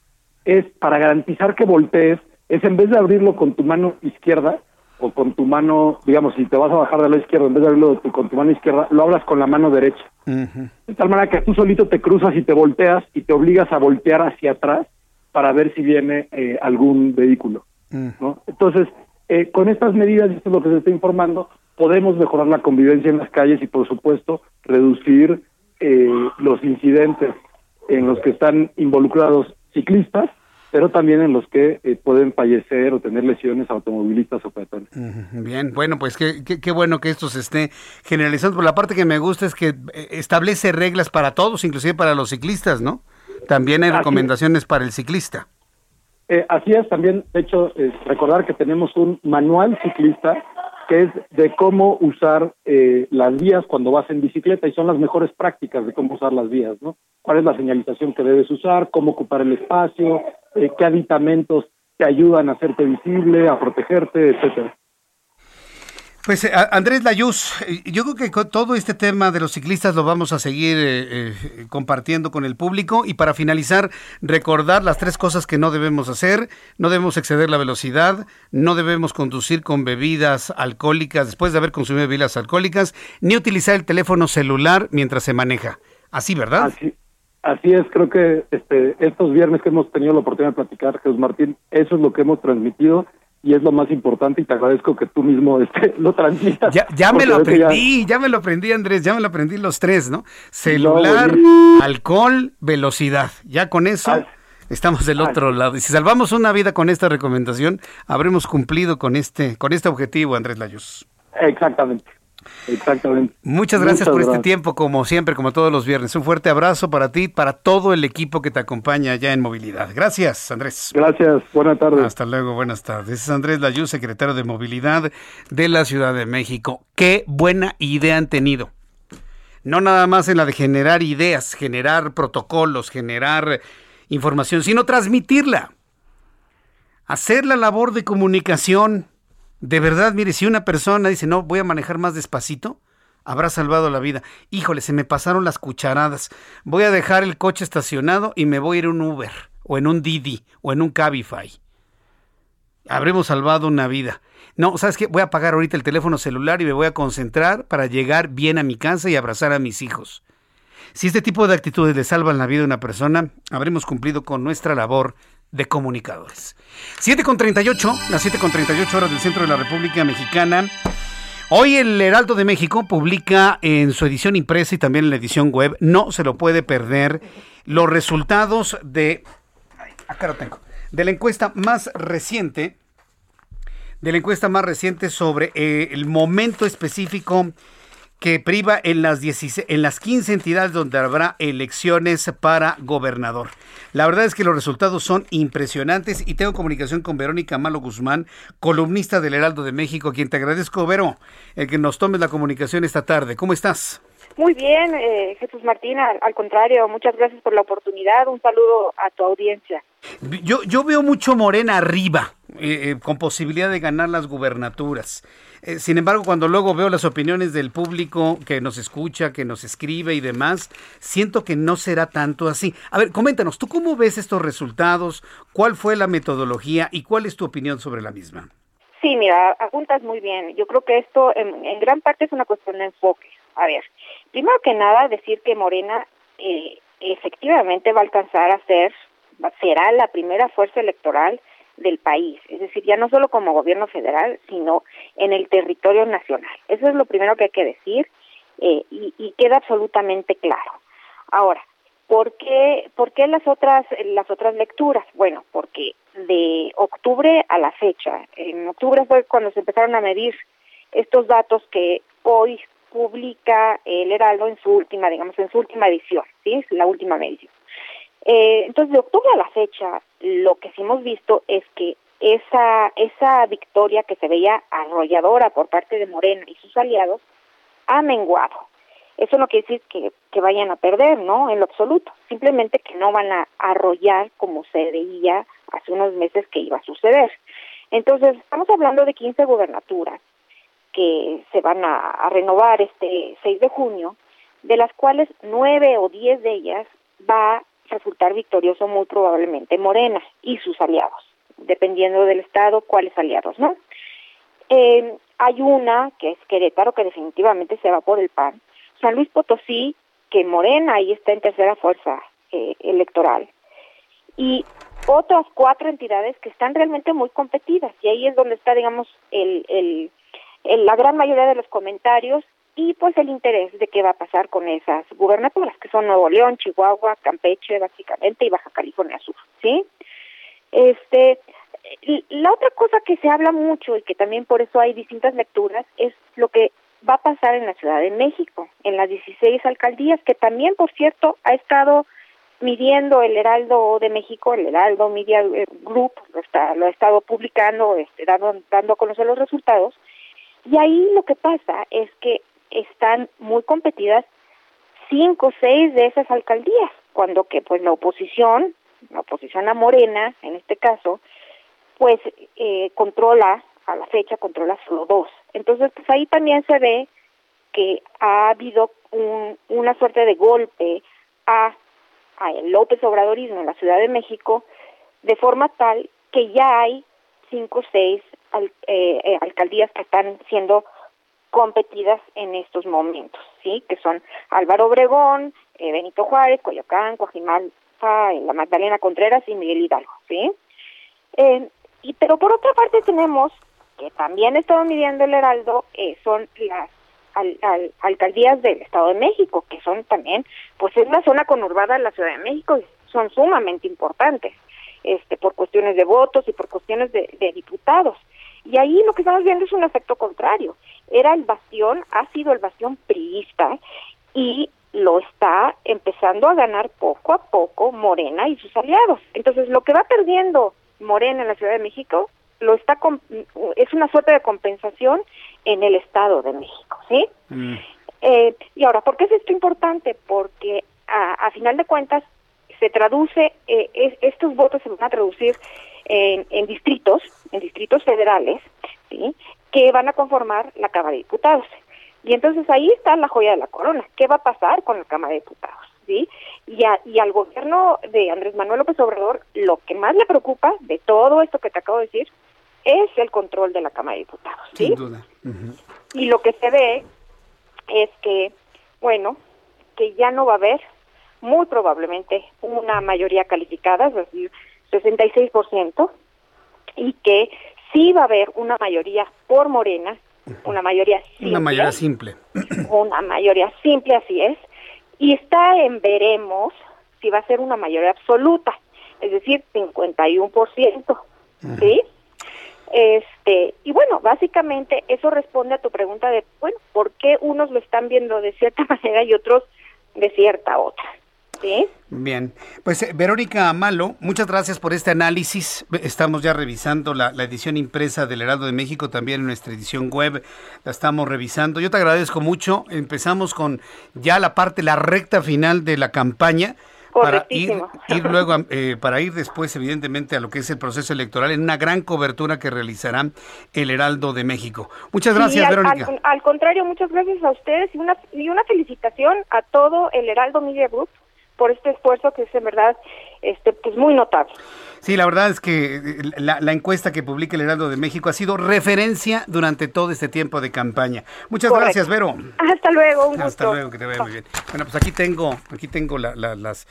[SPEAKER 22] es para garantizar que voltees, es en vez de abrirlo con tu mano izquierda o con tu mano, digamos, si te vas a bajar de la izquierda, en vez de abrirlo con tu mano izquierda, lo abras con la mano derecha. De tal manera que tú solito te cruzas y te volteas y te obligas a voltear hacia atrás para ver si viene eh, algún vehículo. ¿no? Entonces, eh, con estas medidas, y esto es lo que se está informando, podemos mejorar la convivencia en las calles y, por supuesto, reducir eh, los incidentes en los que están involucrados ciclistas, pero también en los que eh, pueden fallecer o tener lesiones automovilistas o peatones.
[SPEAKER 1] Bien, bueno, pues qué, qué, qué bueno que esto se esté generalizando. Pero la parte que me gusta es que eh, establece reglas para todos, inclusive para los ciclistas, ¿no? También hay recomendaciones para el ciclista.
[SPEAKER 22] Eh, así es, también, de hecho, eh, recordar que tenemos un manual ciclista que es de cómo usar eh, las vías cuando vas en bicicleta y son las mejores prácticas de cómo usar las vías, ¿no? ¿Cuál es la señalización que debes usar? ¿Cómo ocupar el espacio? eh, ¿Qué aditamentos te ayudan a hacerte visible, a protegerte, etcétera?
[SPEAKER 1] Pues eh, Andrés Layuz, eh, yo creo que todo este tema de los ciclistas lo vamos a seguir eh, eh, compartiendo con el público y para finalizar recordar las tres cosas que no debemos hacer, no debemos exceder la velocidad, no debemos conducir con bebidas alcohólicas después de haber consumido bebidas alcohólicas, ni utilizar el teléfono celular mientras se maneja. Así, ¿verdad?
[SPEAKER 22] Así, así es, creo que este, estos viernes que hemos tenido la oportunidad de platicar, Jesús Martín, eso es lo que hemos transmitido y es lo más importante y te agradezco que tú mismo este, lo transmitas.
[SPEAKER 1] Ya, ya me lo
[SPEAKER 22] ya-
[SPEAKER 1] aprendí, ya me lo aprendí, Andrés, ya me lo aprendí los tres, ¿no? Celular, alcohol, velocidad. Ya con eso estamos del otro lado. Y si salvamos una vida con esta recomendación, habremos cumplido con este, con este objetivo, Andrés Layuz.
[SPEAKER 22] Exactamente, exactamente.
[SPEAKER 1] Muchas gracias
[SPEAKER 22] Muchas
[SPEAKER 1] por este tiempo, como siempre, como todos los viernes. Un fuerte abrazo para ti, para todo el equipo que te acompaña allá en movilidad. Gracias, Andrés.
[SPEAKER 22] Gracias, buenas tardes.
[SPEAKER 1] Hasta luego, buenas tardes. Es Andrés Layuz, secretario de Movilidad de la Ciudad de México. Qué buena idea han tenido. No nada más en la de generar ideas, generar protocolos, generar información, sino transmitirla. Hacer la labor de comunicación. De verdad, mire, si una persona dice, no, voy a manejar más despacito, habrá salvado la vida. Híjole, se me pasaron las cucharadas. Voy a dejar el coche estacionado y me voy a ir en un Uber, o en un Didi, o en un Cabify. Habremos salvado una vida. No, ¿sabes qué? Voy a apagar ahorita el teléfono celular y me voy a concentrar para llegar bien a mi casa y abrazar a mis hijos. Si este tipo de actitudes le salvan la vida a una persona, habremos cumplido con nuestra labor de comunicadores. 7 con 38, las 7 con 38 horas del centro de la República Mexicana. Hoy el Heraldo de México publica en su edición impresa y también en la edición web, no se lo puede perder, los resultados de... Acá lo tengo. De la encuesta más reciente, de la encuesta más reciente sobre eh, el momento específico que priva en las, 16, en las 15 entidades donde habrá elecciones para gobernador. La verdad es que los resultados son impresionantes y tengo comunicación con Verónica Malo Guzmán, columnista del Heraldo de México, a quien te agradezco, Vero, el que nos tomes la comunicación esta tarde. ¿Cómo estás?
[SPEAKER 23] Muy bien, eh, Jesús Martín, al, contrario, muchas gracias por la oportunidad. Un saludo a tu audiencia.
[SPEAKER 1] Yo, yo veo mucho Morena arriba, eh, eh, con posibilidad de ganar las gubernaturas. Eh, sin embargo, cuando luego veo las opiniones del público que nos escucha, que nos escribe y demás, siento que no será tanto así. A ver, coméntanos, ¿tú cómo ves estos resultados? ¿Cuál fue la metodología y cuál es tu opinión sobre la misma?
[SPEAKER 23] Sí, mira, apuntas muy bien. Yo creo que esto en, en gran parte es una cuestión de enfoque. A ver, primero que nada, decir que Morena eh, efectivamente va a alcanzar a ser, será la primera fuerza electoral del país, es decir, ya no solo como gobierno federal, sino en el territorio nacional. Eso es lo primero que hay que decir eh, y, queda absolutamente claro. Ahora, ¿por qué, ¿por qué las otras las otras lecturas? Bueno, porque de octubre a la fecha, en octubre fue cuando se empezaron a medir estos datos que hoy publica el Heraldo en su última, digamos, en su última edición, ¿sí? La última medición. Eh, entonces, de octubre a la fecha, lo que sí hemos visto es que esa, esa victoria que se veía arrolladora por parte de Morena y sus aliados ha menguado. Eso no quiere decir que, que vayan a perder, ¿no? En lo absoluto. Simplemente que no van a arrollar como se veía hace unos meses que iba a suceder. Entonces, estamos hablando de 15 gubernaturas que se van a, renovar este 6 de junio, de las cuales 9 o 10 de ellas va resultar victorioso muy probablemente Morena y sus aliados, dependiendo del estado, cuáles aliados, ¿no? Eh, hay una que es Querétaro, que definitivamente se va por el PAN. San Luis Potosí, que Morena ahí está en tercera fuerza eh, electoral. Y otras cuatro entidades que están realmente muy competidas. Y ahí es donde está, digamos, el, el, el, la gran mayoría de los comentarios y pues el interés de qué va a pasar con esas gubernaturas, que son Nuevo León, Chihuahua, Campeche, básicamente, y Baja California Sur, ¿sí? Este, la otra cosa que se habla mucho y que también por eso hay distintas lecturas es lo que va a pasar en la Ciudad de México, en las 16 alcaldías, que también, por cierto, ha estado midiendo el Heraldo de México, el Heraldo Media Group, lo, está, lo ha estado publicando, este, dando, dando a conocer los resultados, y ahí lo que pasa es que están muy competidas cinco o seis de esas alcaldías, cuando que pues la oposición, la oposición a Morena, en este caso, pues eh, controla, a la fecha controla solo dos. Entonces, pues ahí también se ve que ha habido un, una suerte de golpe a, a el López Obradorismo en la Ciudad de México, de forma tal que ya hay cinco o seis eh, eh, alcaldías que están siendo competidas en estos momentos, ¿sí? Que son Álvaro Obregón, eh, Benito Juárez, Coyoacán, Coajimal, La Magdalena Contreras y Miguel Hidalgo, ¿sí? Eh, y pero por otra parte tenemos que también estado midiendo el Heraldo eh, son las alcaldías del Estado de México, que son también, pues es una zona conurbada de la Ciudad de México y son sumamente importantes, este, por cuestiones de votos y por cuestiones de diputados. Y ahí lo que estamos viendo es un efecto contrario era el bastión, ha sido el bastión priista y lo está empezando a ganar poco a poco Morena y sus aliados. Entonces, lo que va perdiendo Morena en la Ciudad de México lo está es una suerte de compensación en el Estado de México, ¿sí? Mm. Eh, y ahora, ¿por qué es esto importante? Porque a, final de cuentas se traduce, eh, estos votos se van a traducir en, en distritos, en distritos federales, ¿sí? que van a conformar la Cámara de Diputados. Y entonces ahí está la joya de la corona. ¿Qué va a pasar con la Cámara de Diputados? ¿Sí? Y, y al gobierno de Andrés Manuel López Obrador, lo que más le preocupa de todo esto que te acabo de decir es el control de la Cámara de Diputados. ¿sí?
[SPEAKER 1] Sin duda.
[SPEAKER 23] Y lo que se ve es que, bueno, que ya no va a haber muy probablemente una mayoría calificada, es decir, 66%, y que sí va a haber una mayoría por Morena, una mayoría simple.
[SPEAKER 1] Una mayoría simple.
[SPEAKER 23] Una mayoría simple, así es. Y está en veremos si va a ser una mayoría absoluta, es decir, 51%. ¿Sí? Este, y bueno, básicamente eso responde a tu pregunta de, bueno, ¿por qué unos lo están viendo de cierta manera y otros de cierta otra? ¿Sí?
[SPEAKER 1] Bien, pues eh, Verónica Amalo, muchas gracias por este análisis. Estamos ya revisando la, la, edición impresa del Heraldo de México, también en nuestra edición web la estamos revisando. Yo te agradezco mucho. Empezamos con ya la parte, la recta final de la campaña. Para ir, ir luego, eh, para ir después, evidentemente, a lo que es el proceso electoral en una gran cobertura que realizará el Heraldo de México. Muchas gracias,
[SPEAKER 23] al,
[SPEAKER 1] Verónica.
[SPEAKER 23] Al, al, contrario, muchas gracias a ustedes y una, y una felicitación a todo el Heraldo Media Group por este esfuerzo que es en verdad este pues muy notable.
[SPEAKER 1] Sí, la verdad es que la, la, encuesta que publica el Heraldo de México ha sido referencia durante todo este tiempo de campaña. Muchas
[SPEAKER 23] Correcto.
[SPEAKER 1] gracias, Vero.
[SPEAKER 23] Hasta luego, un
[SPEAKER 1] Hasta
[SPEAKER 23] gusto.
[SPEAKER 1] luego, que te vaya muy bien. Bueno, pues aquí tengo, aquí tengo la, la, las,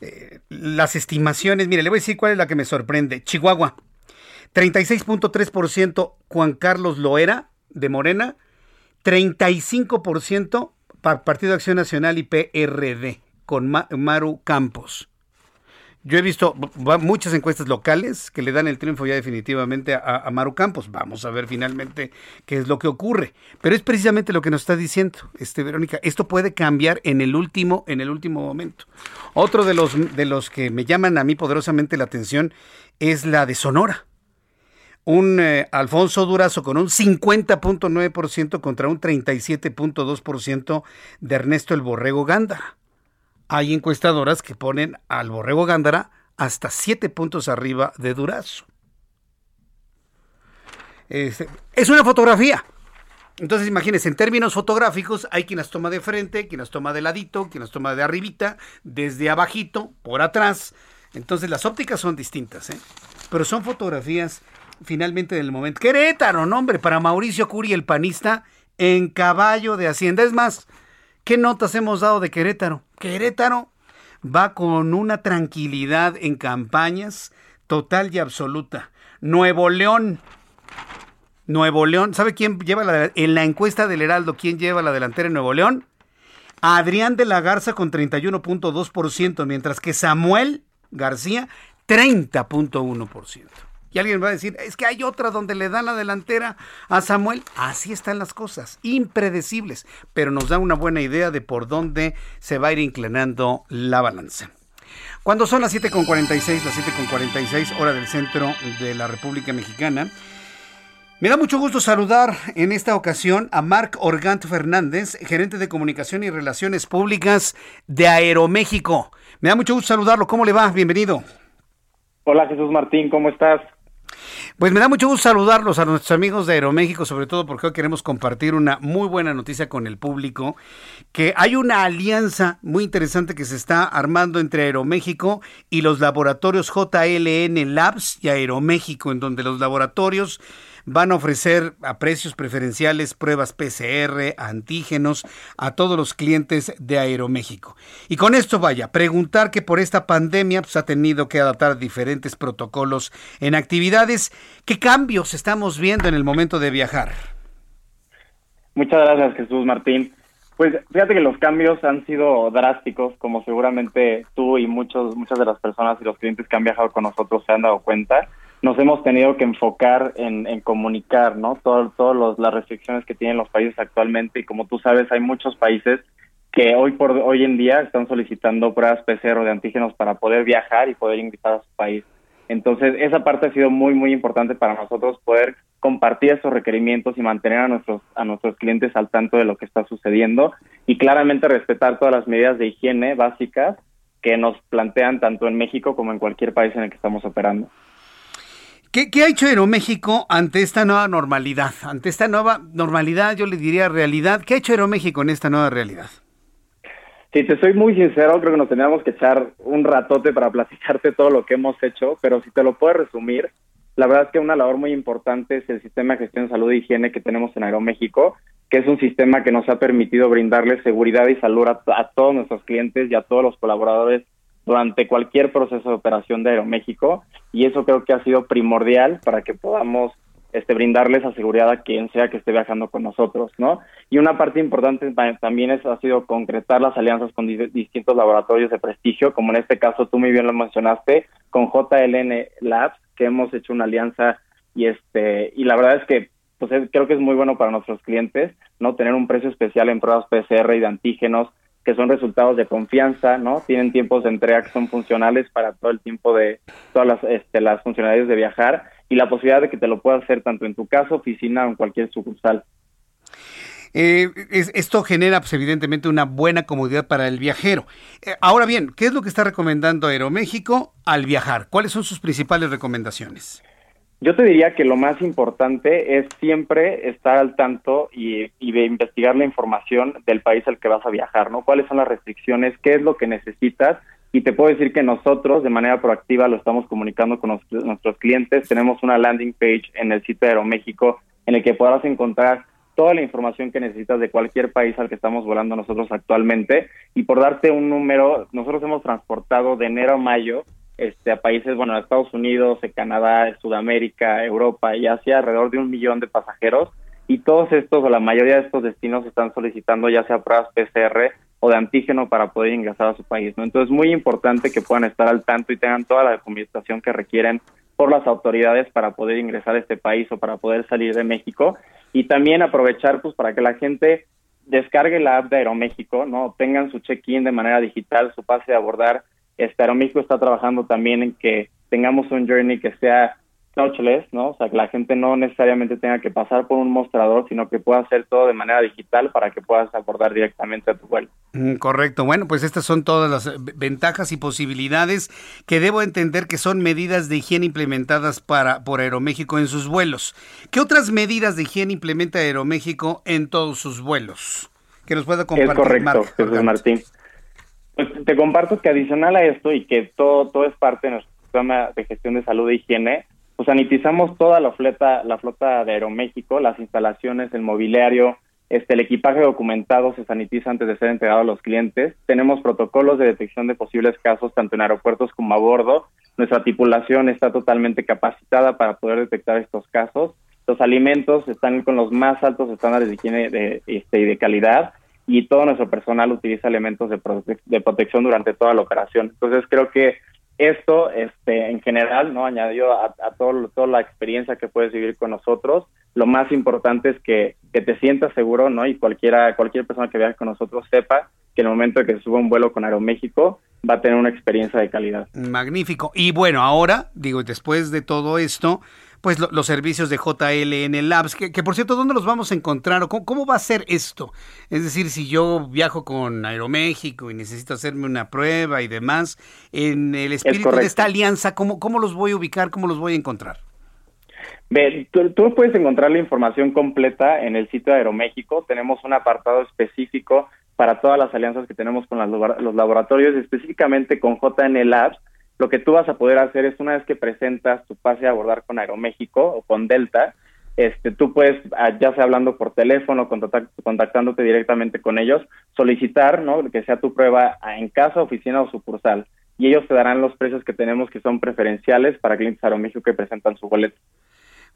[SPEAKER 1] eh, las estimaciones. Mire, le voy a decir cuál es la que me sorprende. Chihuahua, 36.3% Juan Carlos Loera, de Morena, 35% Partido de Acción Nacional y PRD con Maru Campos. Yo he visto muchas encuestas locales que le dan el triunfo ya definitivamente a, Maru Campos. Vamos a ver finalmente qué es lo que ocurre. Pero es precisamente lo que nos está diciendo, este Verónica. Esto puede cambiar en el último, en el último momento. Otro de los de los que me llaman a mí poderosamente la atención es la de Sonora. Un eh, Alfonso Durazo con un 50.9% contra un 37.2% de Ernesto el Borrego Gándara hay encuestadoras que ponen al Borrego Gándara hasta siete puntos arriba de Durazo. Es, es, una fotografía. Entonces, imagínense, en términos fotográficos, hay quien las toma de frente, quien las toma de ladito, quien las toma de arribita, desde abajito, por atrás. Entonces, las ópticas son distintas, ¿eh? Pero son fotografías finalmente del momento. Querétaro, nombre, para Mauricio Curi, el panista, en caballo de Hacienda. Es más, ¿qué notas hemos dado de Querétaro? Querétaro va con una tranquilidad en campañas total y absoluta. Nuevo León. Nuevo León. ¿Sabe quién lleva la en la encuesta del Heraldo quién lleva la delantera en Nuevo León? Adrián de la Garza con 31.2%, mientras que Samuel García 30.1%. Y alguien va a decir, es que hay otra donde le dan la delantera a Samuel. Así están las cosas, impredecibles, pero nos da una buena idea de por dónde se va a ir inclinando la balanza. Cuando son las 7.46, las 7.46, hora del centro de la República Mexicana, me da mucho gusto saludar en esta ocasión a Marc Organt Fernández, gerente de comunicación y relaciones públicas de Aeroméxico. Me da mucho gusto saludarlo. ¿Cómo le va? Bienvenido.
[SPEAKER 24] Hola Jesús Martín, ¿cómo estás?
[SPEAKER 1] Pues me da mucho gusto saludarlos a nuestros amigos de Aeroméxico, sobre todo porque hoy queremos compartir una muy buena noticia con el público, que hay una alianza muy interesante que se está armando entre Aeroméxico y los laboratorios JLN Labs y Aeroméxico, en donde los laboratorios van a ofrecer a precios preferenciales pruebas PCR, antígenos a todos los clientes de Aeroméxico. Y con esto vaya, preguntar que por esta pandemia pues, ha tenido que adaptar diferentes protocolos en actividades. ¿Qué cambios estamos viendo en el momento de viajar?
[SPEAKER 24] Muchas gracias Jesús Martín. Pues fíjate que los cambios han sido drásticos, como seguramente tú y muchos, muchas de las personas y los clientes que han viajado con nosotros se han dado cuenta nos hemos tenido que enfocar en, comunicar, ¿no? Todas las restricciones que tienen los países actualmente y como tú sabes hay muchos países que hoy por hoy en día están solicitando pruebas PCR de antígenos para poder viajar y poder ingresar a su país. Entonces esa parte ha sido muy muy importante para nosotros poder compartir esos requerimientos y mantener a nuestros a nuestros clientes al tanto de lo que está sucediendo y claramente respetar todas las medidas de higiene básicas que nos plantean tanto en México como en cualquier país en el que estamos operando.
[SPEAKER 1] ¿Qué, ¿Qué, ha hecho Aeroméxico ante esta nueva normalidad? Ante esta nueva normalidad, yo le diría realidad. ¿Qué ha hecho Aeroméxico en esta nueva realidad?
[SPEAKER 24] Si te soy muy sincero, creo que nos tendríamos que echar un ratote para platicarte todo lo que hemos hecho, pero si te lo puedo resumir, la verdad es que una labor muy importante es el sistema de gestión de salud e higiene que tenemos en Aeroméxico, que es un sistema que nos ha permitido brindarle seguridad y salud a todos nuestros clientes y a todos los colaboradores durante cualquier proceso de operación de Aeroméxico y eso creo que ha sido primordial para que podamos este, brindarle esa seguridad a quien sea que esté viajando con nosotros, ¿no? Y una parte importante también es, ha sido concretar las alianzas con distintos laboratorios de prestigio, como en este caso tú muy bien lo mencionaste, con JLN Labs, que hemos hecho una alianza y este y la verdad es que pues creo que es muy bueno para nuestros clientes, ¿no? Tener un precio especial en pruebas PCR y de antígenos que son resultados de confianza, ¿no? Tienen tiempos de entrega que son funcionales para todo el tiempo de todas las, este, funcionalidades de viajar y la posibilidad de que te lo puedas hacer tanto en tu casa, oficina o en cualquier sucursal.
[SPEAKER 1] Eh, esto genera, pues, evidentemente, una buena comodidad para el viajero. Eh, ahora bien, ¿qué es lo que está recomendando Aeroméxico al viajar? ¿Cuáles son sus principales recomendaciones?
[SPEAKER 24] Yo te diría que lo más importante es siempre estar al tanto y, de investigar la información del país al que vas a viajar, ¿no? ¿Cuáles son las restricciones? ¿Qué es lo que necesitas? y te puedo decir que nosotros de manera proactiva lo estamos comunicando con nuestros clientes. Tenemos una landing page en el sitio de Aeroméxico en el que podrás encontrar toda la información que necesitas de cualquier país al que estamos volando nosotros actualmente. Y por darte un número, nosotros hemos transportado de enero a mayo este, a países, bueno, a Estados Unidos, Canadá, Sudamérica, Europa y Asia, alrededor de un millón de pasajeros. Y todos estos, o la mayoría de estos destinos, están solicitando ya sea pruebas PCR o de antígeno para poder ingresar a su país, ¿no? Entonces es muy importante que puedan estar al tanto y tengan toda la documentación que requieren por las autoridades para poder ingresar a este país o para poder salir de México y también aprovechar pues para que la gente descargue la app de Aeroméxico, ¿no? Tengan su check-in de manera digital, su pase de abordar. Aeroméxico está trabajando también en que tengamos un journey que sea touchless, ¿no? O sea, que la gente no necesariamente tenga que pasar por un mostrador, sino que pueda hacer todo de manera digital para que puedas abordar directamente a tu vuelo.
[SPEAKER 1] Mm, correcto. Bueno, pues estas son todas las eh, ventajas y posibilidades que debo entender que son medidas de higiene implementadas para por Aeroméxico en sus vuelos. ¿Qué otras medidas de higiene implementa Aeroméxico en todos sus vuelos? Que nos pueda compartir.
[SPEAKER 24] Es correcto, Jesús Martín. Pues te comparto que adicional a esto y que todo todo es parte de nuestro programa de gestión de salud e higiene, pues sanitizamos toda la flota, la flota de Aeroméxico, las instalaciones, el mobiliario, este, el equipaje documentado se sanitiza antes de ser entregado a los clientes. Tenemos protocolos de detección de posibles casos tanto en aeropuertos como a bordo. Nuestra tripulación está totalmente capacitada para poder detectar estos casos. Los alimentos están con los más altos estándares de higiene de, este, y de calidad y todo nuestro personal utiliza elementos de, de protección durante toda la operación. Entonces creo que esto, este, en general, no añadió a, todo, toda la experiencia que puedes vivir con nosotros. Lo más importante es que, que te sientas seguro, ¿no? Y cualquiera, cualquier persona que viaje con nosotros sepa que en el momento de que suba un vuelo con Aeroméxico va a tener una experiencia de calidad.
[SPEAKER 1] Magnífico. Y bueno, ahora, digo, después de todo esto, pues los servicios de JLN Labs, que, que, por cierto, ¿dónde los vamos a encontrar? ¿Cómo, ¿Cómo va a ser esto? Es decir, si yo viajo con Aeroméxico y necesito hacerme una prueba y demás, en el espíritu de esta alianza, ¿cómo, ¿cómo los voy a ubicar? ¿Cómo los voy a encontrar?
[SPEAKER 24] Tú, tú, puedes encontrar la información completa en el sitio de Aeroméxico. Tenemos un apartado específico para todas las alianzas que tenemos con las, los laboratorios, específicamente con JN Labs lo que tú vas a poder hacer es una vez que presentas tu pase a abordar con Aeroméxico o con Delta, este, tú puedes, ah, ya sea hablando por teléfono, contactándote directamente con ellos, solicitar ¿no? que sea tu prueba en casa, oficina o sucursal. Y ellos te darán los precios que tenemos que son preferenciales para clientes Aeroméxico que presentan su boleto.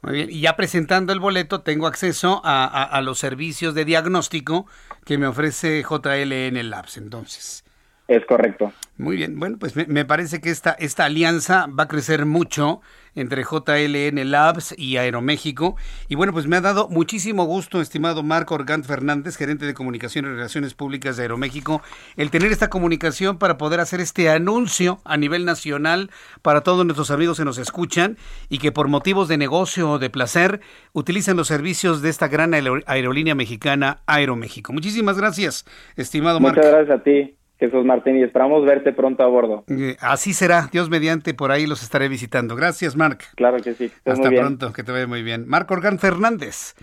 [SPEAKER 1] Muy bien, y ya presentando el boleto tengo acceso a los servicios de diagnóstico que me ofrece JLN Labs, entonces.
[SPEAKER 24] Es correcto.
[SPEAKER 1] Muy bien, bueno, pues me, parece que esta, esta alianza va a crecer mucho entre JLN Labs y Aeroméxico. Y bueno, pues me ha dado muchísimo gusto, estimado Marco Organt Fernández, gerente de comunicación y relaciones públicas de Aeroméxico, el tener esta comunicación para poder hacer este anuncio a nivel nacional para todos nuestros amigos que nos escuchan y que por motivos de negocio o de placer utilizan los servicios de esta gran aerolínea mexicana Aeroméxico. Muchísimas gracias, estimado Marco.
[SPEAKER 24] Muchas gracias a ti. Jesús Martín, y esperamos verte pronto a bordo.
[SPEAKER 1] Eh, así será, Dios mediante, por ahí los estaré visitando. Gracias, Marc.
[SPEAKER 24] Claro que sí.
[SPEAKER 1] Hasta pronto, que te vaya muy bien. Marc Organ Fernández.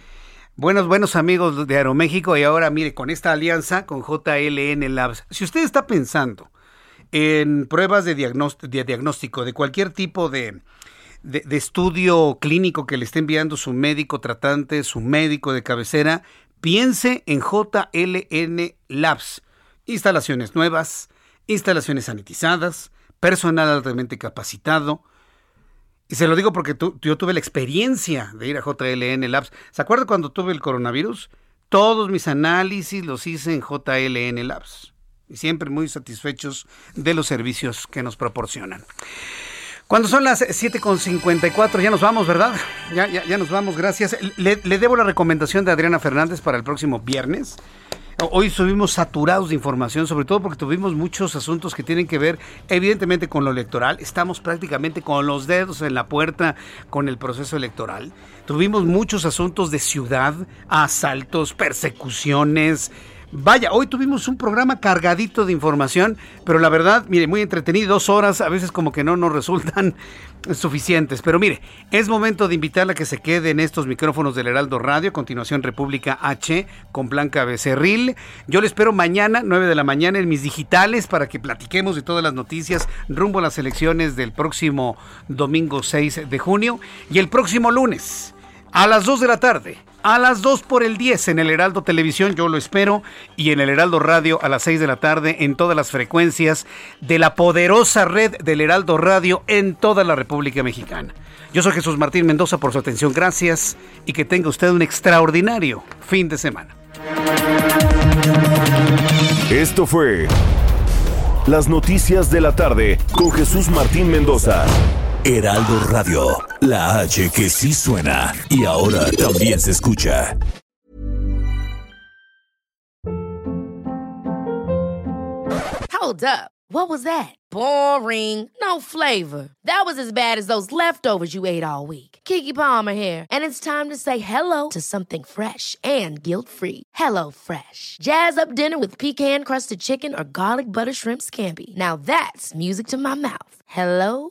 [SPEAKER 1] Buenos, buenos amigos de Aeroméxico y ahora mire, con esta alianza con JLN Labs, si usted está pensando en pruebas de diagnóstico de, cualquier tipo de, de, estudio clínico que le esté enviando su médico tratante, su médico de cabecera, piense en JLN Labs. Instalaciones nuevas, instalaciones sanitizadas, personal altamente capacitado. Y se lo digo porque yo tuve la experiencia de ir a JLN Labs. ¿Se acuerda cuando tuve el coronavirus? Todos mis análisis los hice en JLN Labs. Y siempre muy satisfechos de los servicios que nos proporcionan. Cuando son las 7.54, ya nos vamos, ¿verdad? Ya, ya, nos vamos, gracias. Le debo la recomendación de Adriana Fernández para el próximo viernes. Hoy estuvimos saturados de información, sobre todo porque tuvimos muchos asuntos que tienen que ver evidentemente con lo electoral. Estamos prácticamente con los dedos en la puerta con el proceso electoral. Tuvimos muchos asuntos de ciudad, asaltos, persecuciones, Vaya, hoy tuvimos un programa cargadito de información, pero la verdad, mire, muy entretenido, dos horas, a veces como que no nos resultan suficientes. Pero mire, es momento de invitarla a que se quede en estos micrófonos del Heraldo Radio, a continuación República H con Blanca Becerril. Yo le espero mañana, 9 de la mañana, en mis digitales para que platiquemos de todas las noticias rumbo a las elecciones del próximo domingo 6 de junio y el próximo lunes a las 2 de la tarde a las 2 por el 10 en el Heraldo Televisión, yo lo espero, y en el Heraldo Radio a las 6 de la tarde en todas las frecuencias de la poderosa red del Heraldo Radio en toda la República Mexicana. Yo soy Jesús Martín Mendoza por su atención, gracias y que tenga usted un extraordinario fin de semana.
[SPEAKER 13] Esto fue Las Noticias de la Tarde con Jesús Martín Mendoza. Heraldo Radio, la H que sí suena y ahora también se escucha.
[SPEAKER 25] Hold up. What was that? Boring. No flavor. That was as bad as those leftovers you ate all week. Kiki Palmer here, and it's time to say hello to something fresh and guilt-free. Hello Fresh. Jazz up dinner with pecan-crusted chicken or garlic butter shrimp scampi. Now that's music to my mouth. Hello